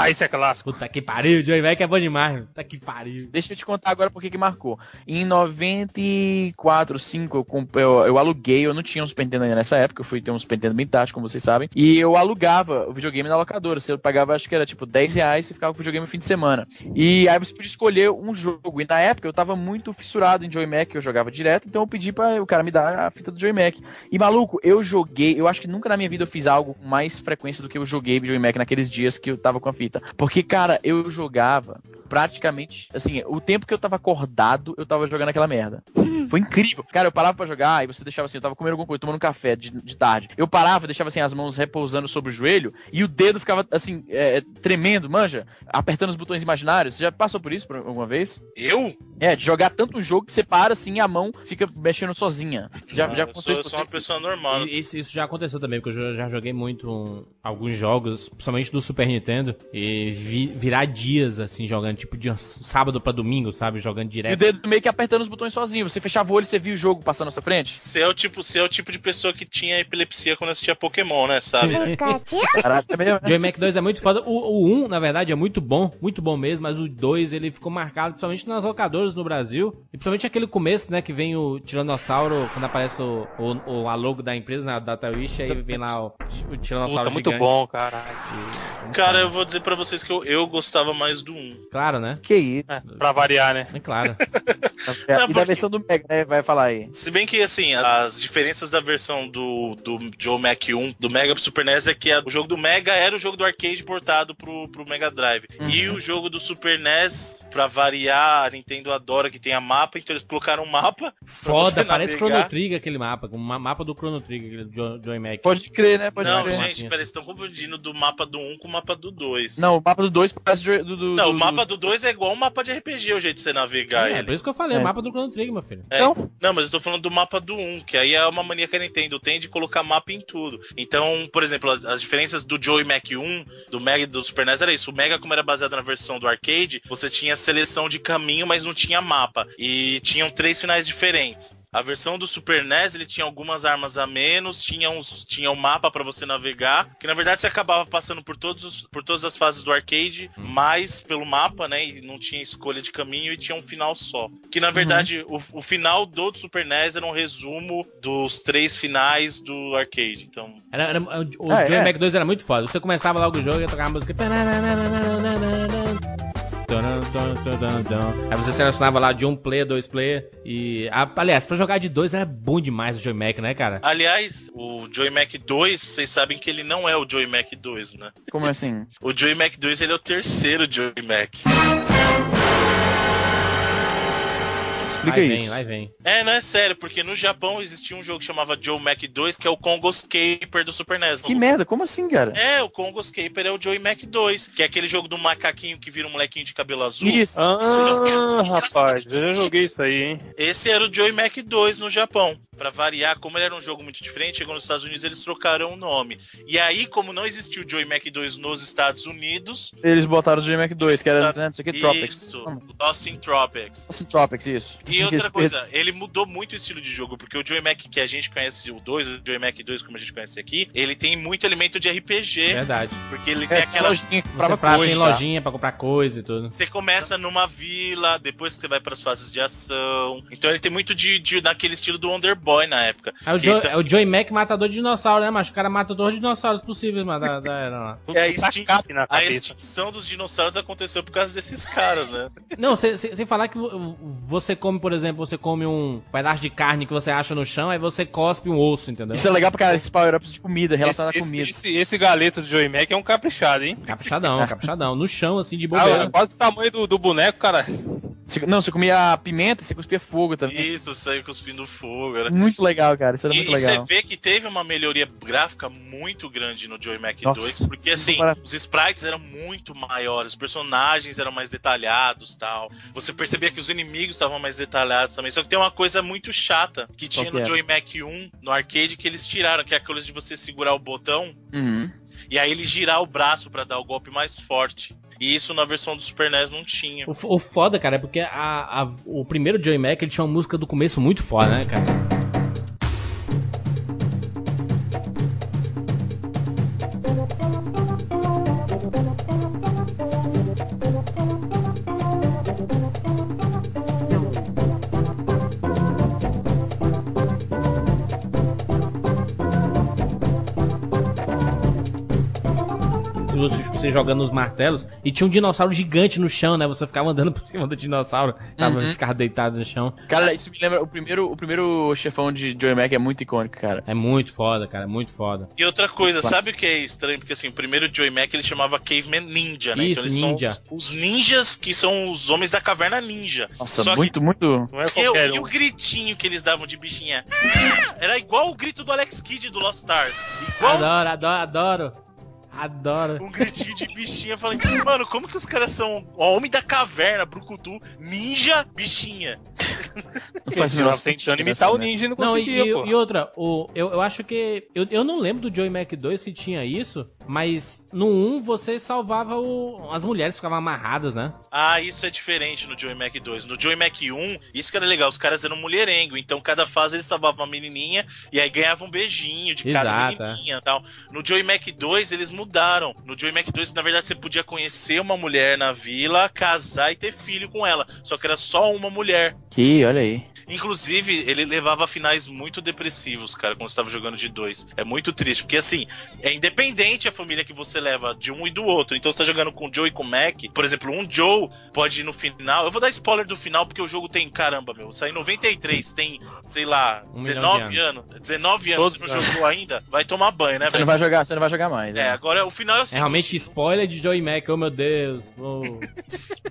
S4: Ah, isso é clássico.
S1: Puta que pariu, Joey Mac é bom demais. Puta que pariu.
S2: Deixa eu te contar agora por que que marcou. Em 94, 5, eu, comp- eu, eu aluguei, eu não tinha um Super Nintendo ainda nessa época, eu fui ter um Super Nintendo bem tarde, como vocês sabem, e eu alugava o videogame na locadora. Você pagava, acho que era tipo 10 reais e ficava com o videogame no fim de semana. E aí você podia escolher um jogo. E na época eu tava muito fissurado em Joy Mac, eu jogava direto, então eu pedi para o cara me dar a fita do Joy Mac. E maluco, eu joguei, eu acho que nunca na minha vida eu fiz algo com mais frequência do que eu joguei Joy Mac naqueles dias que eu tava com a fita. Porque, cara, eu jogava praticamente, assim, o tempo que eu tava acordado, eu tava jogando aquela merda. Foi incrível. Cara, eu parava pra jogar e você deixava assim, eu tava comendo alguma coisa, tomando um café de, de tarde. Eu parava, deixava assim as mãos repousando sobre o joelho e o dedo ficava assim, é, tremendo, manja, apertando os botões imaginários. Você já passou por isso por alguma vez?
S3: Eu?
S2: É, de jogar tanto um jogo que você para assim e a mão fica mexendo sozinha. Já,
S3: Não,
S2: já
S3: eu sou,
S2: aconteceu
S3: eu
S2: isso
S3: sou uma pessoa normal.
S1: Isso, isso já aconteceu também, porque eu já- já joguei muito um- alguns jogos, principalmente do Super Nintendo, e vi- virar dias assim, jogando, tipo de sábado pra domingo, sabe? Jogando
S2: E o
S1: direto.
S2: dedo meio que apertando os botões sozinho. Você fechava o olho e você via o jogo passando na sua frente?
S3: Você é, o tipo, você é o tipo de pessoa que tinha epilepsia quando assistia Pokémon, né, sabe?
S2: Caraca, é mesmo, né?
S1: Joy Mac 2 é muito foda. O, o 1, na verdade, é muito bom, muito bom mesmo, mas o 2 ele ficou marcado, principalmente nas locadoras no Brasil. E principalmente aquele começo, né? Que vem o Tiranossauro, quando aparece o, o, o a logo da empresa, na Data Wish, aí vem lá o, o Tiranossauro
S4: Puta, muito
S1: gigante.
S4: bom, caralho.
S1: E-
S3: Cara, eu vou dizer pra vocês que eu, eu gostava mais do 1.
S1: Claro, né?
S2: Que isso.
S4: É, pra variar, né?
S1: É claro.
S2: É,
S3: Não,
S2: e da
S3: porque-
S2: versão do Mega, né? Vai falar aí.
S3: Se bem que, assim, as diferenças da versão do, do Joe Mac 1, do Mega pro Super NES, é que a- o jogo do Mega era o jogo do arcade portado pro, pro Mega Drive. E o jogo do Super NES, pra variar, a Nintendo adora que tenha mapa, então eles colocaram um mapa.
S1: Foda, parece. Chrono Trigger aquele mapa, ma- mapa do Chrono Trigger, aquele do Jo- Joy Mac.
S2: Pode crer, né? Pode
S3: Não,
S2: crer.
S3: gente, peraí, vocês estão confundindo do mapa do 1 com o mapa do 2.
S2: Não, o mapa do 2 parece do, do, do-
S3: Não,
S2: do-
S3: o mapa do 2 é igual um mapa de RPG, o jeito de você navegar
S1: É,
S3: ele.
S1: por isso que eu falei,
S2: É.
S1: o mapa do Chrono Trigger, meu filho.
S3: É,
S2: Então?
S3: Não, mas eu tô falando do mapa do 1, que aí é uma mania que a Nintendo tem de colocar mapa em tudo. Então, por exemplo, as, as diferenças do Joey Mac 1, do Mega e do Super NES era isso. O Mega, como era baseado na versão do arcade, você tinha seleção de caminho, mas não tinha mapa. E tinham três finais diferentes. A versão do Super NES, ele tinha algumas armas a menos, tinha, uns, tinha um mapa pra você navegar, que na verdade você acabava passando por, todos os- por todas as fases do arcade, mais pelo mapa, né, e não tinha escolha de caminho e tinha um final só. Que na verdade, o, o final do Super NES era um resumo dos três finais do arcade, então...
S1: Era, era- o
S2: Ah,
S1: Joy
S2: é?
S1: Mac 2 era muito foda. Você começava logo o jogo e ia tocar a música. Aí você selecionava lá de um player, dois player. E. aliás, pra jogar de dois era bom demais o Joy Mac, né, cara?
S3: Aliás, o Joy Mac 2, vocês sabem que ele não é o Joy Mac 2, né?
S2: Como assim?
S3: O Joy Mac 2, ele é o terceiro Joy Mac.
S2: Explica
S1: Vai
S2: isso.
S1: vem, vai vem.
S3: É, não é sério, porque no Japão existia um jogo que chamava Joe Mac 2, que é o Congos Caper do Super NES.
S2: Que merda, como assim, cara?
S3: É, o Congos Caper é o Joey Mac 2, que é aquele jogo do macaquinho que vira um molequinho de cabelo azul.
S2: Isso.
S4: Ah, rapaz, eu já joguei isso aí, hein?
S3: Esse era o Joey Mac 2 no Japão. Pra variar, como ele era um jogo muito diferente, chegou nos Estados Unidos eles trocaram o nome. E aí, como não existiu o Joey Mac 2 nos Estados Unidos,
S2: Eles botaram o GMAC 2, que era, né, não sei o que, Tropics.
S3: isso, Lost in Tropics.
S2: Assim, Tropics, isso.
S3: E outra
S2: Esse-
S3: coisa, ele mudou muito o estilo de jogo, porque o Joey Mac que a gente conhece, o 2, o Joey Mac 2, como a gente conhece aqui, ele tem muito elemento de RPG,
S1: Verdade.
S3: porque ele tem
S2: É,
S3: aquela
S2: lojinha
S1: Você
S2: comprava
S1: pra,
S2: coisa,
S1: tem
S2: tá?
S1: lojinha pra comprar coisa e tudo.
S3: Você começa numa vila, depois você vai pras fases de ação. Então ele tem muito de, de daquele estilo do Wonder Boy na época.
S1: É o, Joe,
S3: Então-
S1: é o Joey Mac matador de dinossauro, né, macho? O cara mata todos os dinossauros possíveis, mano, da, da era lá.
S3: É a,
S4: Tá
S3: extin- a extinção dos dinossauros aconteceu por causa desses caras, né?
S1: Não, sem falar que vo- você come, por exemplo, você come um pedaço de carne que você acha no chão, aí você cospe um osso, entendeu?
S2: Isso é legal caralho, esses power-ups de comida, relacionado
S4: Esse,
S2: à comida.
S4: esse, esse, esse galeto do Joey Mac é um caprichado, hein?
S1: Caprichadão, caprichadão. No chão, assim, de
S4: Ah,
S1: bobeira.
S4: é quase o tamanho do, do boneco, cara.
S2: Você- não, você comia pimenta, você cuspia fogo também.
S3: Isso, saiu cuspindo fogo. Era...
S2: Muito legal, cara. Isso era
S3: E,
S2: muito
S3: e você
S2: legal.
S3: vê que teve uma melhoria gráfica muito grande no Joey Mac
S2: Nossa,
S3: 2, porque
S2: sim,
S3: assim,
S2: para-
S3: os sprites eram muito maiores, os personagens eram mais detalhados tal. Você percebia que os inimigos estavam mais detalhados também. Só que tem uma coisa muito chata que tinha no
S2: era?
S3: Joey Mac 1, no arcade, que eles tiraram, que é a coisa de você segurar o botão
S2: Uhum.
S3: e aí ele girar o braço pra dar o golpe mais forte. E isso na versão do Super NES não tinha.
S1: O, o foda, cara, é porque a, a- o primeiro Joey Mac ele tinha uma música do começo muito foda, né, cara? Jogando os martelos e tinha um dinossauro gigante no chão, né? Você ficava andando por cima do dinossauro, tava,
S2: Uhum.
S1: ficava deitado no chão.
S2: Cara, isso me lembra. O primeiro, o primeiro chefão de Joey Mac é muito icônico, cara.
S1: É muito foda, cara, muito foda.
S3: E outra coisa,
S2: Claro.
S3: sabe o que é estranho? Porque assim, o primeiro Joey Mac ele chamava Caveman Ninja, né?
S1: Isso,
S3: eles
S1: ninja.
S3: são os, os ninjas que são os homens da caverna ninja.
S2: Nossa,
S3: Só
S2: muito, muito.
S4: Não é
S3: que eu,
S4: qualquer
S3: e
S4: um.
S3: o gritinho que eles davam de bichinha. Era igual o grito do Alex Kidd do Lost Stars. Igual
S1: Adoro, adoro, adoro. Adoro.
S3: um gritinho de bichinha. Eu Falei, mano, como que os caras são homem da caverna, brucutu, ninja, bichinha?
S2: Não faz o
S4: tentando imitar
S2: assim,
S4: o
S2: né?
S4: ninja e não
S1: Não, e,
S4: conseguia,
S1: e-
S4: pô.
S1: e outra, o, eu, eu acho que. Eu, eu não lembro do Joey Mac 2 se tinha isso, mas no 1 você salvava o, as mulheres que ficavam amarradas, né?
S3: Ah, isso é diferente no Joey Mac 2. No Joey Mac 1, isso que era legal, os caras eram mulherengo, então cada fase eles salvavam uma menininha e aí ganhavam um beijinho de cada
S1: Exato, é.
S3: menininha e tal. No Joey Mac 2 eles mudaram. No Joey Mac 2, na verdade, você podia conhecer uma mulher na vila, casar e ter filho com ela. Só que era só uma mulher.
S2: Que, olha aí.
S3: Inclusive, ele levava finais muito depressivos, cara, quando você tava jogando de dois. É muito triste, porque assim, é independente a família que você leva de um e do outro. Então você tá jogando com o Joe e com o Mac. Por exemplo, um Joe pode ir no final. Eu vou dar spoiler do final, porque o jogo tem, caramba, meu, sai em 93, tem, sei lá,
S1: Um milhão
S3: 19
S1: de
S3: anos. 19 anos,
S4: Todos
S3: você não jogou ainda, vai tomar banho, né,
S2: Você não vai jogar, você não vai jogar mais.
S3: É,
S2: né?
S3: agora o final é o
S1: É realmente spoiler de Joey Mac, oh meu Deus. oh.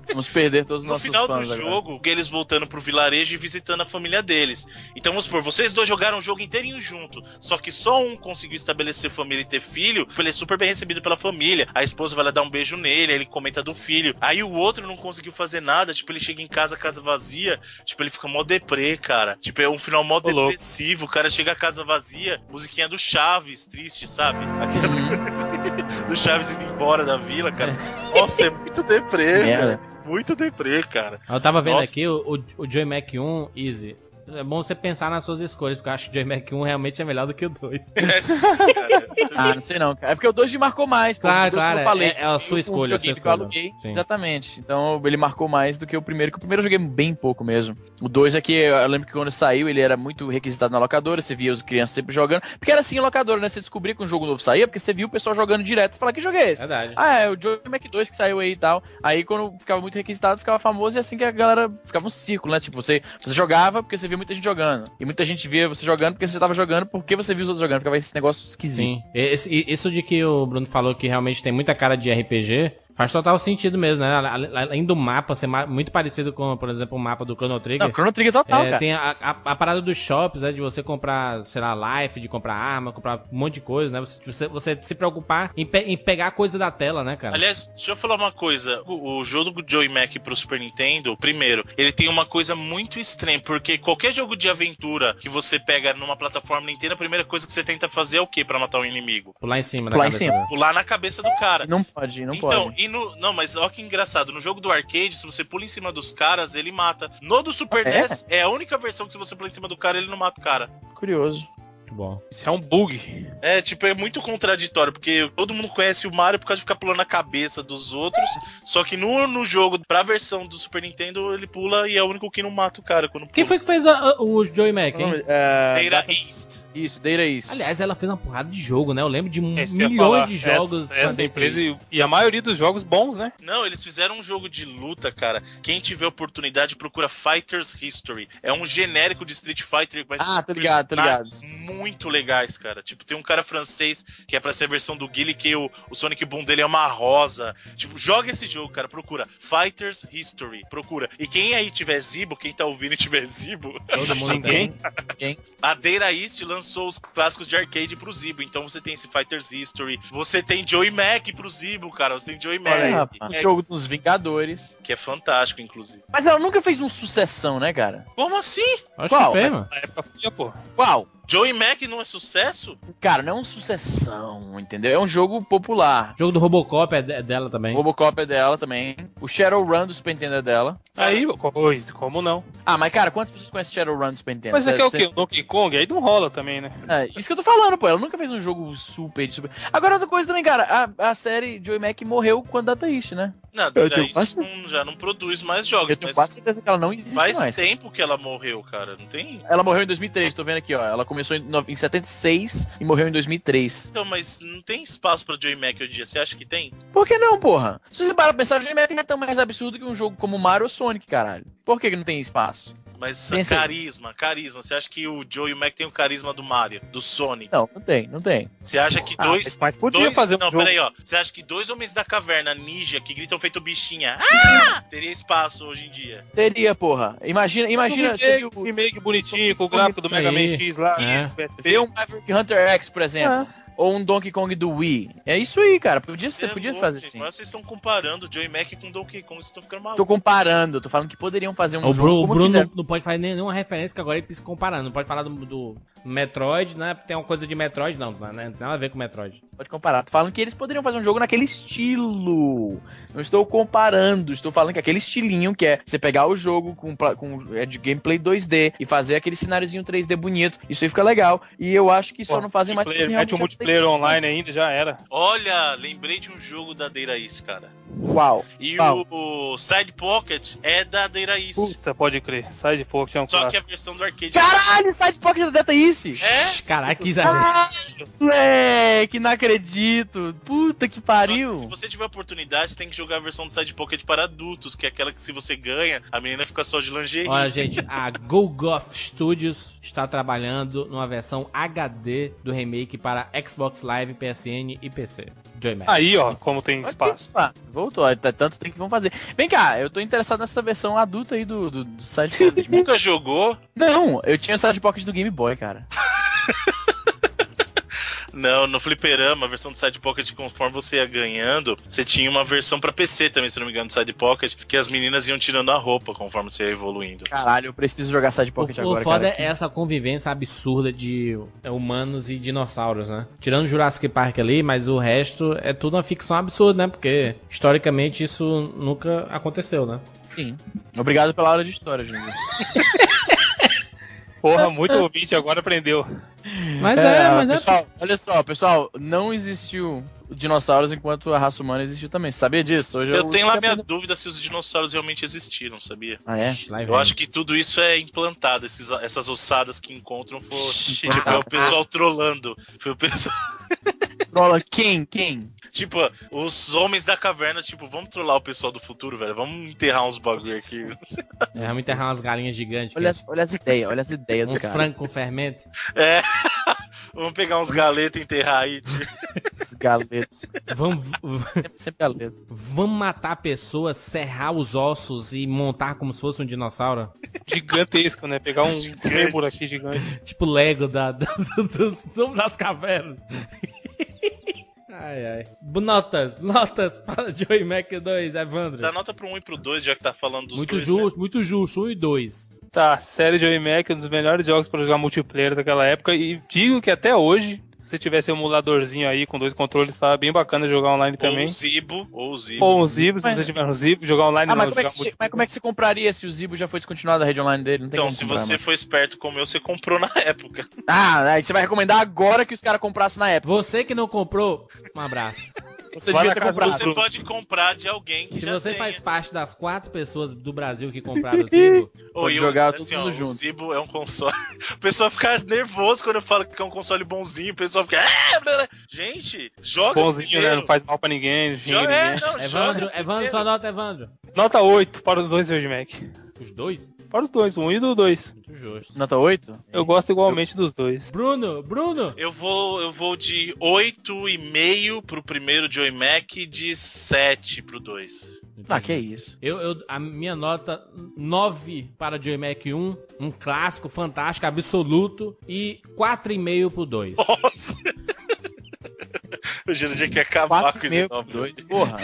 S2: Vamos perder todos os
S3: No
S2: nossos
S3: final do
S2: agora.
S3: jogo, eles voltando pro vilarejo e visitando a família deles. Então vamos supor, vocês dois jogaram o jogo inteirinho junto. Só que só um conseguiu estabelecer família e ter filho. Ele é super bem recebido pela família. A esposa vai lá dar um beijo nele, aí ele comenta do filho. Aí o outro não conseguiu fazer nada. Tipo, ele chega em casa, casa vazia. Tipo, ele fica mó deprê, cara. Tipo, é um final mó
S4: Ô, louco.
S3: depressivo. O cara chega a casa vazia, musiquinha do Chaves, triste, sabe? Aquele do Chaves indo embora da vila, cara. Nossa, é muito deprê, velho. Muito deprê, cara.
S1: Eu tava vendo
S3: Nossa.
S1: aqui o, o, Joey Mac 1, Easy. É bom você pensar nas suas escolhas, porque eu acho que o Joey Mac 1 realmente é melhor do que o 2.
S3: É.
S2: Ah, não sei não, cara. É porque o 2 me marcou mais, pô.
S1: Claro,
S2: O dois,
S1: claro,
S2: como eu falei.
S1: é- é a sua escolha, a sua
S2: videogame que eu
S1: escolha.
S2: aluguei.
S1: Sim.
S2: Exatamente. Então ele marcou mais do que o primeiro, que o primeiro eu joguei bem pouco mesmo. O 2 aqui, eu lembro que quando saiu, ele era muito requisitado na locadora, você via as crianças sempre jogando. Porque era assim em locadora, né? Você descobria que um jogo novo saía, porque você via o pessoal jogando direto. Você fala, que jogo é esse?
S1: Verdade.
S2: Ah, é o Joey Mac 2 que saiu aí e tal. Aí quando ficava muito requisitado, ficava famoso e assim que a galera ficava um círculo, né? Tipo, você, você jogava porque você via muita gente jogando. E muita gente via você jogando porque você tava jogando porque você viu os outros jogando. Ficava esse negócio esquisito.
S1: Sim. Esse- isso de que o Bruno falou que realmente tem muita cara de RPG Faz total sentido mesmo, né? Além do mapa ser muito parecido com, por exemplo, o mapa do Chrono Trigger.
S2: Não, Chrono Trigger total,
S1: É,
S2: cara.
S1: tem a, a- a parada dos shops, né? De você comprar, sei lá, life, de comprar arma, comprar um monte de coisa, né? Você, você, você se preocupar em, pe- em pegar coisa da tela, né, cara?
S3: Aliás, deixa eu falar uma coisa. O, o jogo do Joey Mac pro Super Nintendo, primeiro, ele tem uma coisa muito estranha, porque qualquer jogo de aventura que você pega numa plataforma Nintendo, a primeira coisa que você tenta fazer é o quê pra matar um inimigo?
S1: Pular em cima
S2: Pular em cima.
S3: Pular na cabeça do cara.
S2: Não pode, não
S3: então,
S2: pode.
S3: E no. Não, mas olha que engraçado. No jogo do arcade, se você pula em cima dos caras, ele mata. No do Super
S2: É?
S3: NES, é a única versão que se você pula em cima do cara, ele não mata o cara.
S2: Curioso.
S1: Muito bom.
S4: Isso é um bug.
S3: É, tipo, é muito contraditório, porque todo mundo conhece o Mario por causa de ficar pulando na cabeça dos outros. Só que no, no jogo, pra versão do Super Nintendo, ele pula e é o único que não mata o cara quando pula.
S1: Quem foi que fez a- a- o Joey Mac, hein?
S3: Data
S2: Data-
S3: East.
S2: Isso, Data East.
S1: Aliás, ela fez uma porrada de jogo, né? Eu lembro de
S4: É
S1: milhões
S4: falar.
S1: de jogos.
S4: Essa, essa empresa e, e a maioria dos jogos bons, né?
S3: Não, eles fizeram um jogo de luta, cara. Quem tiver oportunidade, procura Fighters History. É um genérico de Street Fighter, mas
S2: Ah, tô ligado, tô ligado.
S3: muito legais, cara. Tipo, tem um cara francês que é pra ser a versão do Guile, que o, o Sonic Boom dele é uma rosa. Tipo, joga esse jogo, cara. Procura. Fighters History. Procura. E quem aí tiver Zibo, quem tá ouvindo e tiver Zibo,
S1: Todo mundo
S4: Ninguém.
S1: tem.
S3: a Data East lançou os clássicos de arcade pro Zibo. Então você tem esse Fighters History. Você tem Joey Mac pro Zibo, cara. Você tem Joey Mac.
S2: Rapaz.
S3: É,
S2: o jogo dos Vingadores.
S3: que é fantástico, inclusive.
S2: Mas ela nunca fez um sucessão, né, cara?
S3: Como assim?
S1: Acho
S2: Qual?
S1: que fez, mano.
S4: Na época foi, pô.
S2: Qual?
S3: Joey Mac não é sucesso?
S2: Cara, não é uma sucessão, entendeu? É um jogo popular.
S1: O jogo do Robocop é de- dela também.
S2: O Robocop é dela também. O Shadowrun do Super Nintendo é dela.
S4: Aí, pois, como não?
S2: Ah, mas cara, quantas pessoas conhecem Shadowrun do Super Nintendo?
S4: Mas aqui é o quê? O Donkey Kong? Aí não rola também, né?
S2: É, isso que eu tô falando, pô. Ela nunca fez um jogo super, super. Agora, outra coisa também, cara. A, a série Joey Mac morreu quando Data East, né?
S3: Não,
S2: Eu
S3: daí isso não- já não produz mais jogos.
S2: Eu tenho quase certeza que ela não existe
S3: faz
S2: mais.
S3: tempo que ela morreu, cara. Não tem.
S2: Ela morreu em 2003, tô vendo aqui, ó. Ela começou em, no- em 76 e morreu em 2003.
S3: Então, mas não tem espaço pra Joey Mac hoje em dia. Você acha que tem?
S2: Por que não, porra? Se você parar pra pensar, o Joey Mac não é tão mais absurdo que um jogo como Mario ou Sonic, caralho. Por que, que não tem espaço?
S3: Mas
S2: Pensa aí.
S3: carisma, carisma. Você acha que o Joey Mac tem o carisma do Mario, do Sonic?
S2: Não, não tem, não tem.
S3: Você acha que
S4: Ah,
S3: dois.
S4: mas- mas podia
S3: dois...
S4: fazer um
S3: Não,
S4: jogo.
S3: peraí, ó. Você acha que dois homens da caverna ninja que gritam feito bichinha ah! teria espaço hoje em dia?
S2: Teria, porra. Imagina, imagina.
S4: um remake, um remake bonitinho, com o gráfico do
S1: Isso
S4: Mega. Man X lá.
S1: É.
S4: PSP.
S2: vê um Maverick Hunter X, por exemplo. Ou um Donkey Kong do Wii. É isso aí, cara. Podia, você
S3: é
S2: podia
S3: louco,
S2: fazer assim.
S3: Mas vocês estão comparando o Joey Mac com o Donkey Kong, vocês estão ficando
S2: Tô
S3: malucos.
S2: comparando, tô falando que poderiam fazer um
S1: O
S2: jogo
S1: Bruno, o Bruno
S2: fizeram.
S1: não, não pode fazer nenhuma referência que agora ele precisa comparando. Não pode falar do, do Metroid, né? Tem uma coisa de Metroid, não, né? Não tem nada a ver com Metroid.
S2: Pode comparar. Tô falando que eles poderiam fazer um jogo naquele estilo. Não estou comparando, estou falando que aquele estilinho que é você pegar o jogo com, com é de gameplay 2D e fazer aquele cenáriozinho 3D bonito. Isso aí fica legal. E eu acho que só
S4: Pô,
S2: não fazem mais realmente
S4: multiplayer online ainda, já era.
S3: Olha, lembrei de um jogo da Data East, cara.
S2: Uau.
S3: E
S2: Qual?
S3: o, Side Pocket é da Data East.
S4: Puta, pode crer. Sai de pouco, tinha um
S3: Só que a
S4: clássico.
S3: versão do arcade.
S2: Caralho, Side Pocket da Data East!
S3: É?
S1: Caraca, que exagero.
S2: Ah, moleque, não acredito. Puta que
S3: que Se
S2: pariu.
S3: você tiver oportunidade, tem que jogar a versão do Side Pocket para adultos, que é aquela que se você ganha, a menina fica só de lingerie.
S1: Olha, gente, a Golgoth Studios está trabalhando numa versão HD do remake para Xbox Live, PSN e PC. Joy.
S4: Aí, ó, como tem espaço.
S2: que- ó, tá- tanto tem que vão fazer. Vem cá, eu tô interessado nessa versão adulta aí do, do, do Side Pocket.
S3: Nunca jogou?
S2: Não, eu tinha o Side Pocket do Game Boy, cara.
S3: Não, no Fliperama, a versão do Side Pocket, conforme você ia ganhando, você tinha uma versão pra PC também, se não me engano, do Side Pocket, que as meninas iam tirando a roupa conforme você ia evoluindo.
S2: Caralho, eu preciso jogar Side
S1: O,
S2: Pocket
S1: o
S2: agora,
S1: foda
S2: cara.
S1: é essa convivência absurda de humanos e dinossauros, né? Tirando Jurassic Park ali, mas o resto é tudo uma ficção absurda, né? Porque historicamente isso nunca aconteceu, né?
S2: Sim. Obrigado pela aula de história, Júnior.
S4: Porra, muito ouvinte agora aprendeu.
S1: Mas é, mas é.
S2: pessoal, olha só, pessoal, não existiu dinossauros enquanto a raça humana existiu também. Você sabia disso? Hoje
S3: Eu tenho lá minha dúvida se os dinossauros realmente existiram, sabia?
S2: Ah, é?
S1: Lá vem.
S3: Eu acho que tudo isso é implantado, esses, essas ossadas que encontram for, tipo, é o pessoal trollando. Foi o pessoal,
S2: Trola quem? Quem?
S3: tipo, os homens da caverna, tipo, vamos trollar o pessoal do futuro, velho. Vamos enterrar uns bagulho aqui.
S1: É, vamos enterrar umas galinhas gigantes.
S2: Olha, as- olha as ideias, olha as ideias
S1: um
S2: do cara.
S1: frango com fermento.
S3: É. Vamos pegar uns galetos e enterrar aí. tipo.
S2: Galetos.
S1: Vamos,
S2: Sempre, sempre galeto.
S1: vamos matar a pessoa, serrar os ossos e montar como se fosse um dinossauro?
S4: Gigantesco, né? Pegar um fêmur aqui gigante.
S1: Tipo Lego da, da- do- dos- dos- das cavernas. Ai, ai. Notas, notas para Joey Mac 2, Evandro.
S3: Dá nota pro 1 e pro 2, já que tá falando dos
S1: Muito
S3: dois, né?
S1: justo, muito justo. 1 e 2.
S4: Tá, série Joey Mac, um dos melhores jogos pra jogar multiplayer daquela época. E digo que até hoje, se você tivesse um emuladorzinho aí com dois controles, tava bem bacana jogar online
S3: Ou
S4: também.
S3: o Zibo, ou o Zibo.
S4: Ou um Zibo, se
S2: Mas-
S4: você tiver um Zibo, jogar online
S2: Ah,
S4: não,
S2: mas como, é
S4: multiplayer.
S2: mas como é que você compraria se o Zibo já foi descontinuado da rede online dele? Não tem
S3: Então, se
S2: comprar,
S3: você
S2: mano.
S3: for esperto como eu, você comprou na época.
S2: Ah, aí você vai recomendar agora que os caras comprassem na época.
S1: Você que não comprou, um abraço.
S2: Você.
S3: Você pode comprar de alguém que
S1: Se
S3: já
S1: você
S3: tenha.
S1: faz parte das quatro pessoas do Brasil que compraram o Zibo,
S3: Ô,
S2: Pode
S3: e
S2: jogar
S3: assim,
S2: mundo
S3: ó,
S2: junto.
S3: O Zibo é um console. O pessoal fica nervoso quando eu falo que é um console bonzinho. O pessoal fica. "Ah, blá, blá." Gente, joga
S4: Bonzinho, né? Não faz mal pra ninguém,
S3: Joga, é, não,
S1: Evandro,
S3: joga
S1: Evandro,
S3: primeiro.
S1: só nota, Evandro.
S4: Nota 8 para os dois Joey Mac.
S1: Os dois?
S4: Para os dois, um e do dois.
S1: Muito justo.
S2: Nota 8?
S4: Eu gosto igualmente dos dois.
S1: Bruno, Bruno!
S3: Eu vou, eu vou de 8,5 pro primeiro Joey Mac e de 7 pro 2.
S2: Ah, que isso.
S1: Eu, eu- a minha nota 9 para Joy Mac 1, um clássico, fantástico, absoluto, e 4,5 pro 2.
S3: Nossa! O Jurandir quer acabar com esse
S2: 4,5
S3: nome.
S2: dois. Porra.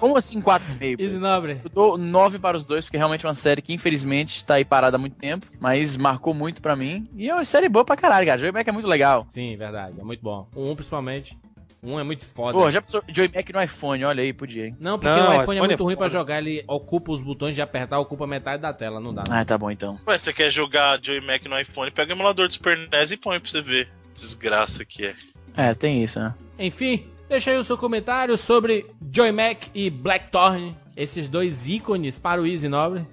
S2: Como assim 4,5?
S1: Esse nobre.
S2: Eu dou 9 para os dois, porque realmente é uma série que infelizmente tá aí parada há muito tempo, mas marcou muito pra mim. E é uma série boa pra caralho, cara. Joey Mac é muito legal.
S1: Sim, verdade, é muito bom. O 1 principalmente. Um é muito foda.
S2: Pô, já pensou Joey Mac no iPhone, olha aí, podia, hein?
S1: Não, porque
S4: Não,
S1: o iPhone,
S4: iPhone
S1: é muito
S4: é
S1: ruim pra jogar, ele ocupa os botões de apertar, ocupa metade da tela, não dá. não.
S2: Ah, tá bom então.
S3: Ué, você quer jogar Joey Mac no iPhone? Pega o emulador do Super NES e põe pra você ver. Desgraça que é.
S2: É, tem isso, né?
S1: Enfim, deixa aí o seu comentário sobre Joy Mac e Blackthorn, esses dois ícones para o Easy Nobre.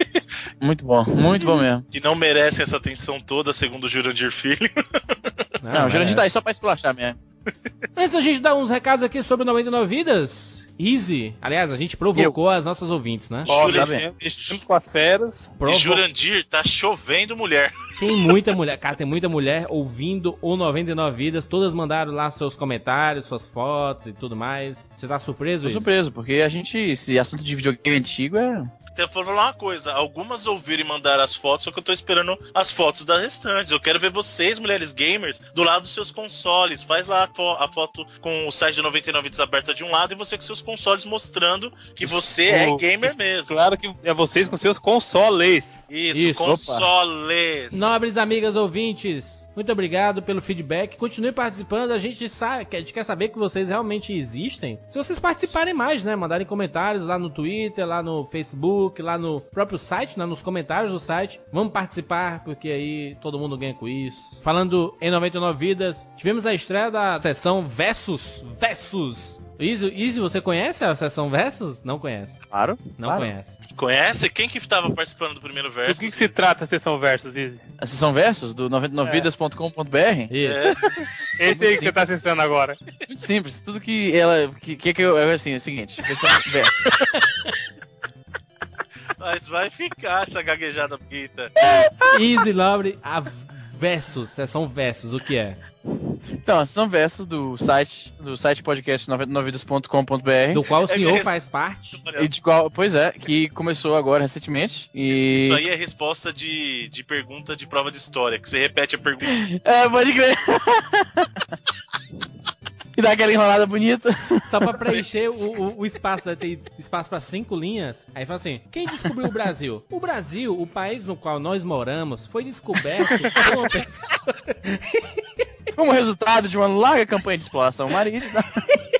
S2: Muito bom, muito bom mesmo.
S3: Que não merecem essa atenção toda, segundo o Jurandir Filho.
S2: Não, o Jurandir tá aí só pra esculachar mesmo.
S1: Antes da gente dar uns recados aqui sobre 99 vidas, Easy, aliás, a gente provocou as nossas ouvintes, né?
S2: Ó,
S3: Jura-
S2: bem.
S4: Estamos com as feras.
S3: E
S1: Provo-
S3: Jurandir tá chovendo mulher.
S1: Tem muita mulher, cara, tem muita mulher ouvindo o 99 vidas, todas mandaram lá seus comentários, suas fotos e tudo mais. Você tá surpreso,
S2: Tô
S1: Easy?
S2: surpreso, porque a gente, esse assunto de videogame antigo é.
S3: Até vou falar uma coisa, algumas ouviram e mandaram as fotos, só que eu tô esperando as fotos das restantes. Eu quero ver vocês, mulheres gamers, do lado dos seus consoles. Faz lá a, fo- a foto com o site de 99 vídeos aberta de um lado e você com seus consoles mostrando que você é gamer mesmo.
S4: Claro que é vocês com seus consoles.
S3: Isso,
S1: Isso, opa.
S3: consoles.
S1: Nobres amigas ouvintes, muito obrigado pelo feedback. Continue participando. A gente sabe, a gente quer saber que vocês realmente existem. Se vocês participarem mais, né? Mandarem comentários lá no Twitter, lá no Facebook, lá no próprio site, né? Nos comentários do site. Vamos participar, porque aí todo mundo ganha com isso. Falando em 99 vidas, tivemos a estreia da sessão Versus. Versus. Easy, Easy, você conhece a sessão Versus? Não conhece.
S2: Claro.
S1: Não
S2: claro.
S1: conhece.
S3: Conhece? Quem que tava participando do primeiro
S4: Do
S3: verso?
S4: que, que se trata a sessão versus, Easy?
S2: A sessão versus do 99vidas.com.br.
S1: Isso.
S4: Esse aí que você tá acessando agora.
S2: Muito simples. Tudo que ela. Que, que, que eu. é Assim, é o seguinte. Versão versus.
S3: Mas vai ficar essa gaguejada bonita.
S1: Easy Nobre, a Versus, sessão Versus, o que é?
S2: Então, a sessão versus do site. Do site podcast 99vidas.com.br.
S1: Do qual o
S3: É
S1: senhor
S3: mesmo.
S1: faz parte.
S2: E de qual, pois é, que começou agora recentemente. E.
S3: Isso aí é resposta de, de pergunta de prova de história, que você repete a pergunta.
S2: É, pode crer. e dá aquela enrolada bonita.
S1: Só pra preencher o, o, o espaço, né? tem espaço pra cinco linhas. Aí fala assim: quem descobriu o Brasil? O Brasil, o país no qual nós moramos, foi descoberto por uma pessoa.
S2: Como resultado de uma larga campanha de exploração marítima.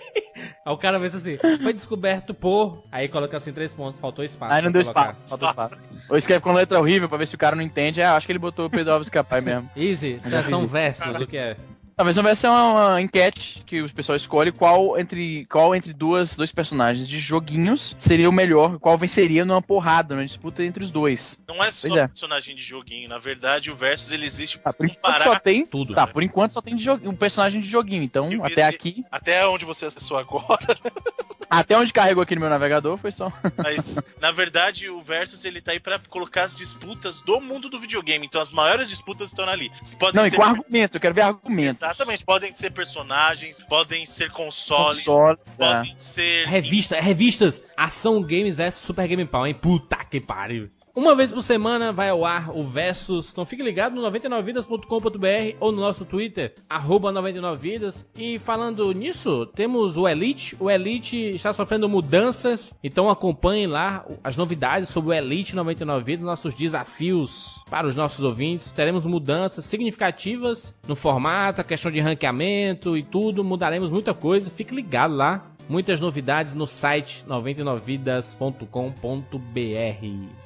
S1: Aí o cara vê assim: foi descoberto por. Aí coloca assim três pontos, faltou espaço.
S2: Aí não deu
S1: colocar.
S2: espaço. Faltou espaço. Ou escreve com letra horrível pra ver se o cara não entende. Ah, acho que ele botou o Pedro Alves Capaz mesmo.
S1: Easy,
S2: fiz
S1: versus, o que é?
S2: Talvez vai ser uma, uma enquete que os pessoal escolhe qual entre qual entre duas dois personagens de joguinhos seria o melhor, qual venceria numa porrada, numa disputa entre os dois.
S3: Não é só
S2: é.
S3: personagem de joguinho. Na verdade, o Versus ele existe
S2: Tá, por enquanto
S3: comparar
S2: só tem
S1: Tudo.
S2: Tá, por enquanto só tem um personagem de joguinho. Então, até
S3: esse-
S2: aqui,
S3: até onde você acessou agora.
S2: Até onde carregou aqui no meu navegador foi só.
S3: Mas, na verdade, o Versus ele tá aí pra colocar as disputas do mundo do videogame. Então, as maiores disputas estão ali. Podem
S2: Não, e
S3: ser-
S2: com argumento, eu quero ver argumentos.
S3: Exatamente. Podem ser personagens, podem ser consoles,
S2: Consoles, é.
S3: podem ser.
S1: Revista, revistas Ação Games vs Super Game Power, hein? Puta que pariu. Uma vez por semana vai ao ar o Versus. Então fique ligado no 99vidas.com.br ou no nosso Twitter, arroba 99vidas. E falando nisso, temos o Elite. O Elite está sofrendo mudanças, então acompanhem lá as novidades sobre o Elite 99 Vidas, nossos desafios para os nossos ouvintes. Teremos mudanças significativas no formato, a questão de ranqueamento e tudo. Mudaremos muita coisa. Fique ligado lá. Muitas novidades no site 99vidas.com.br.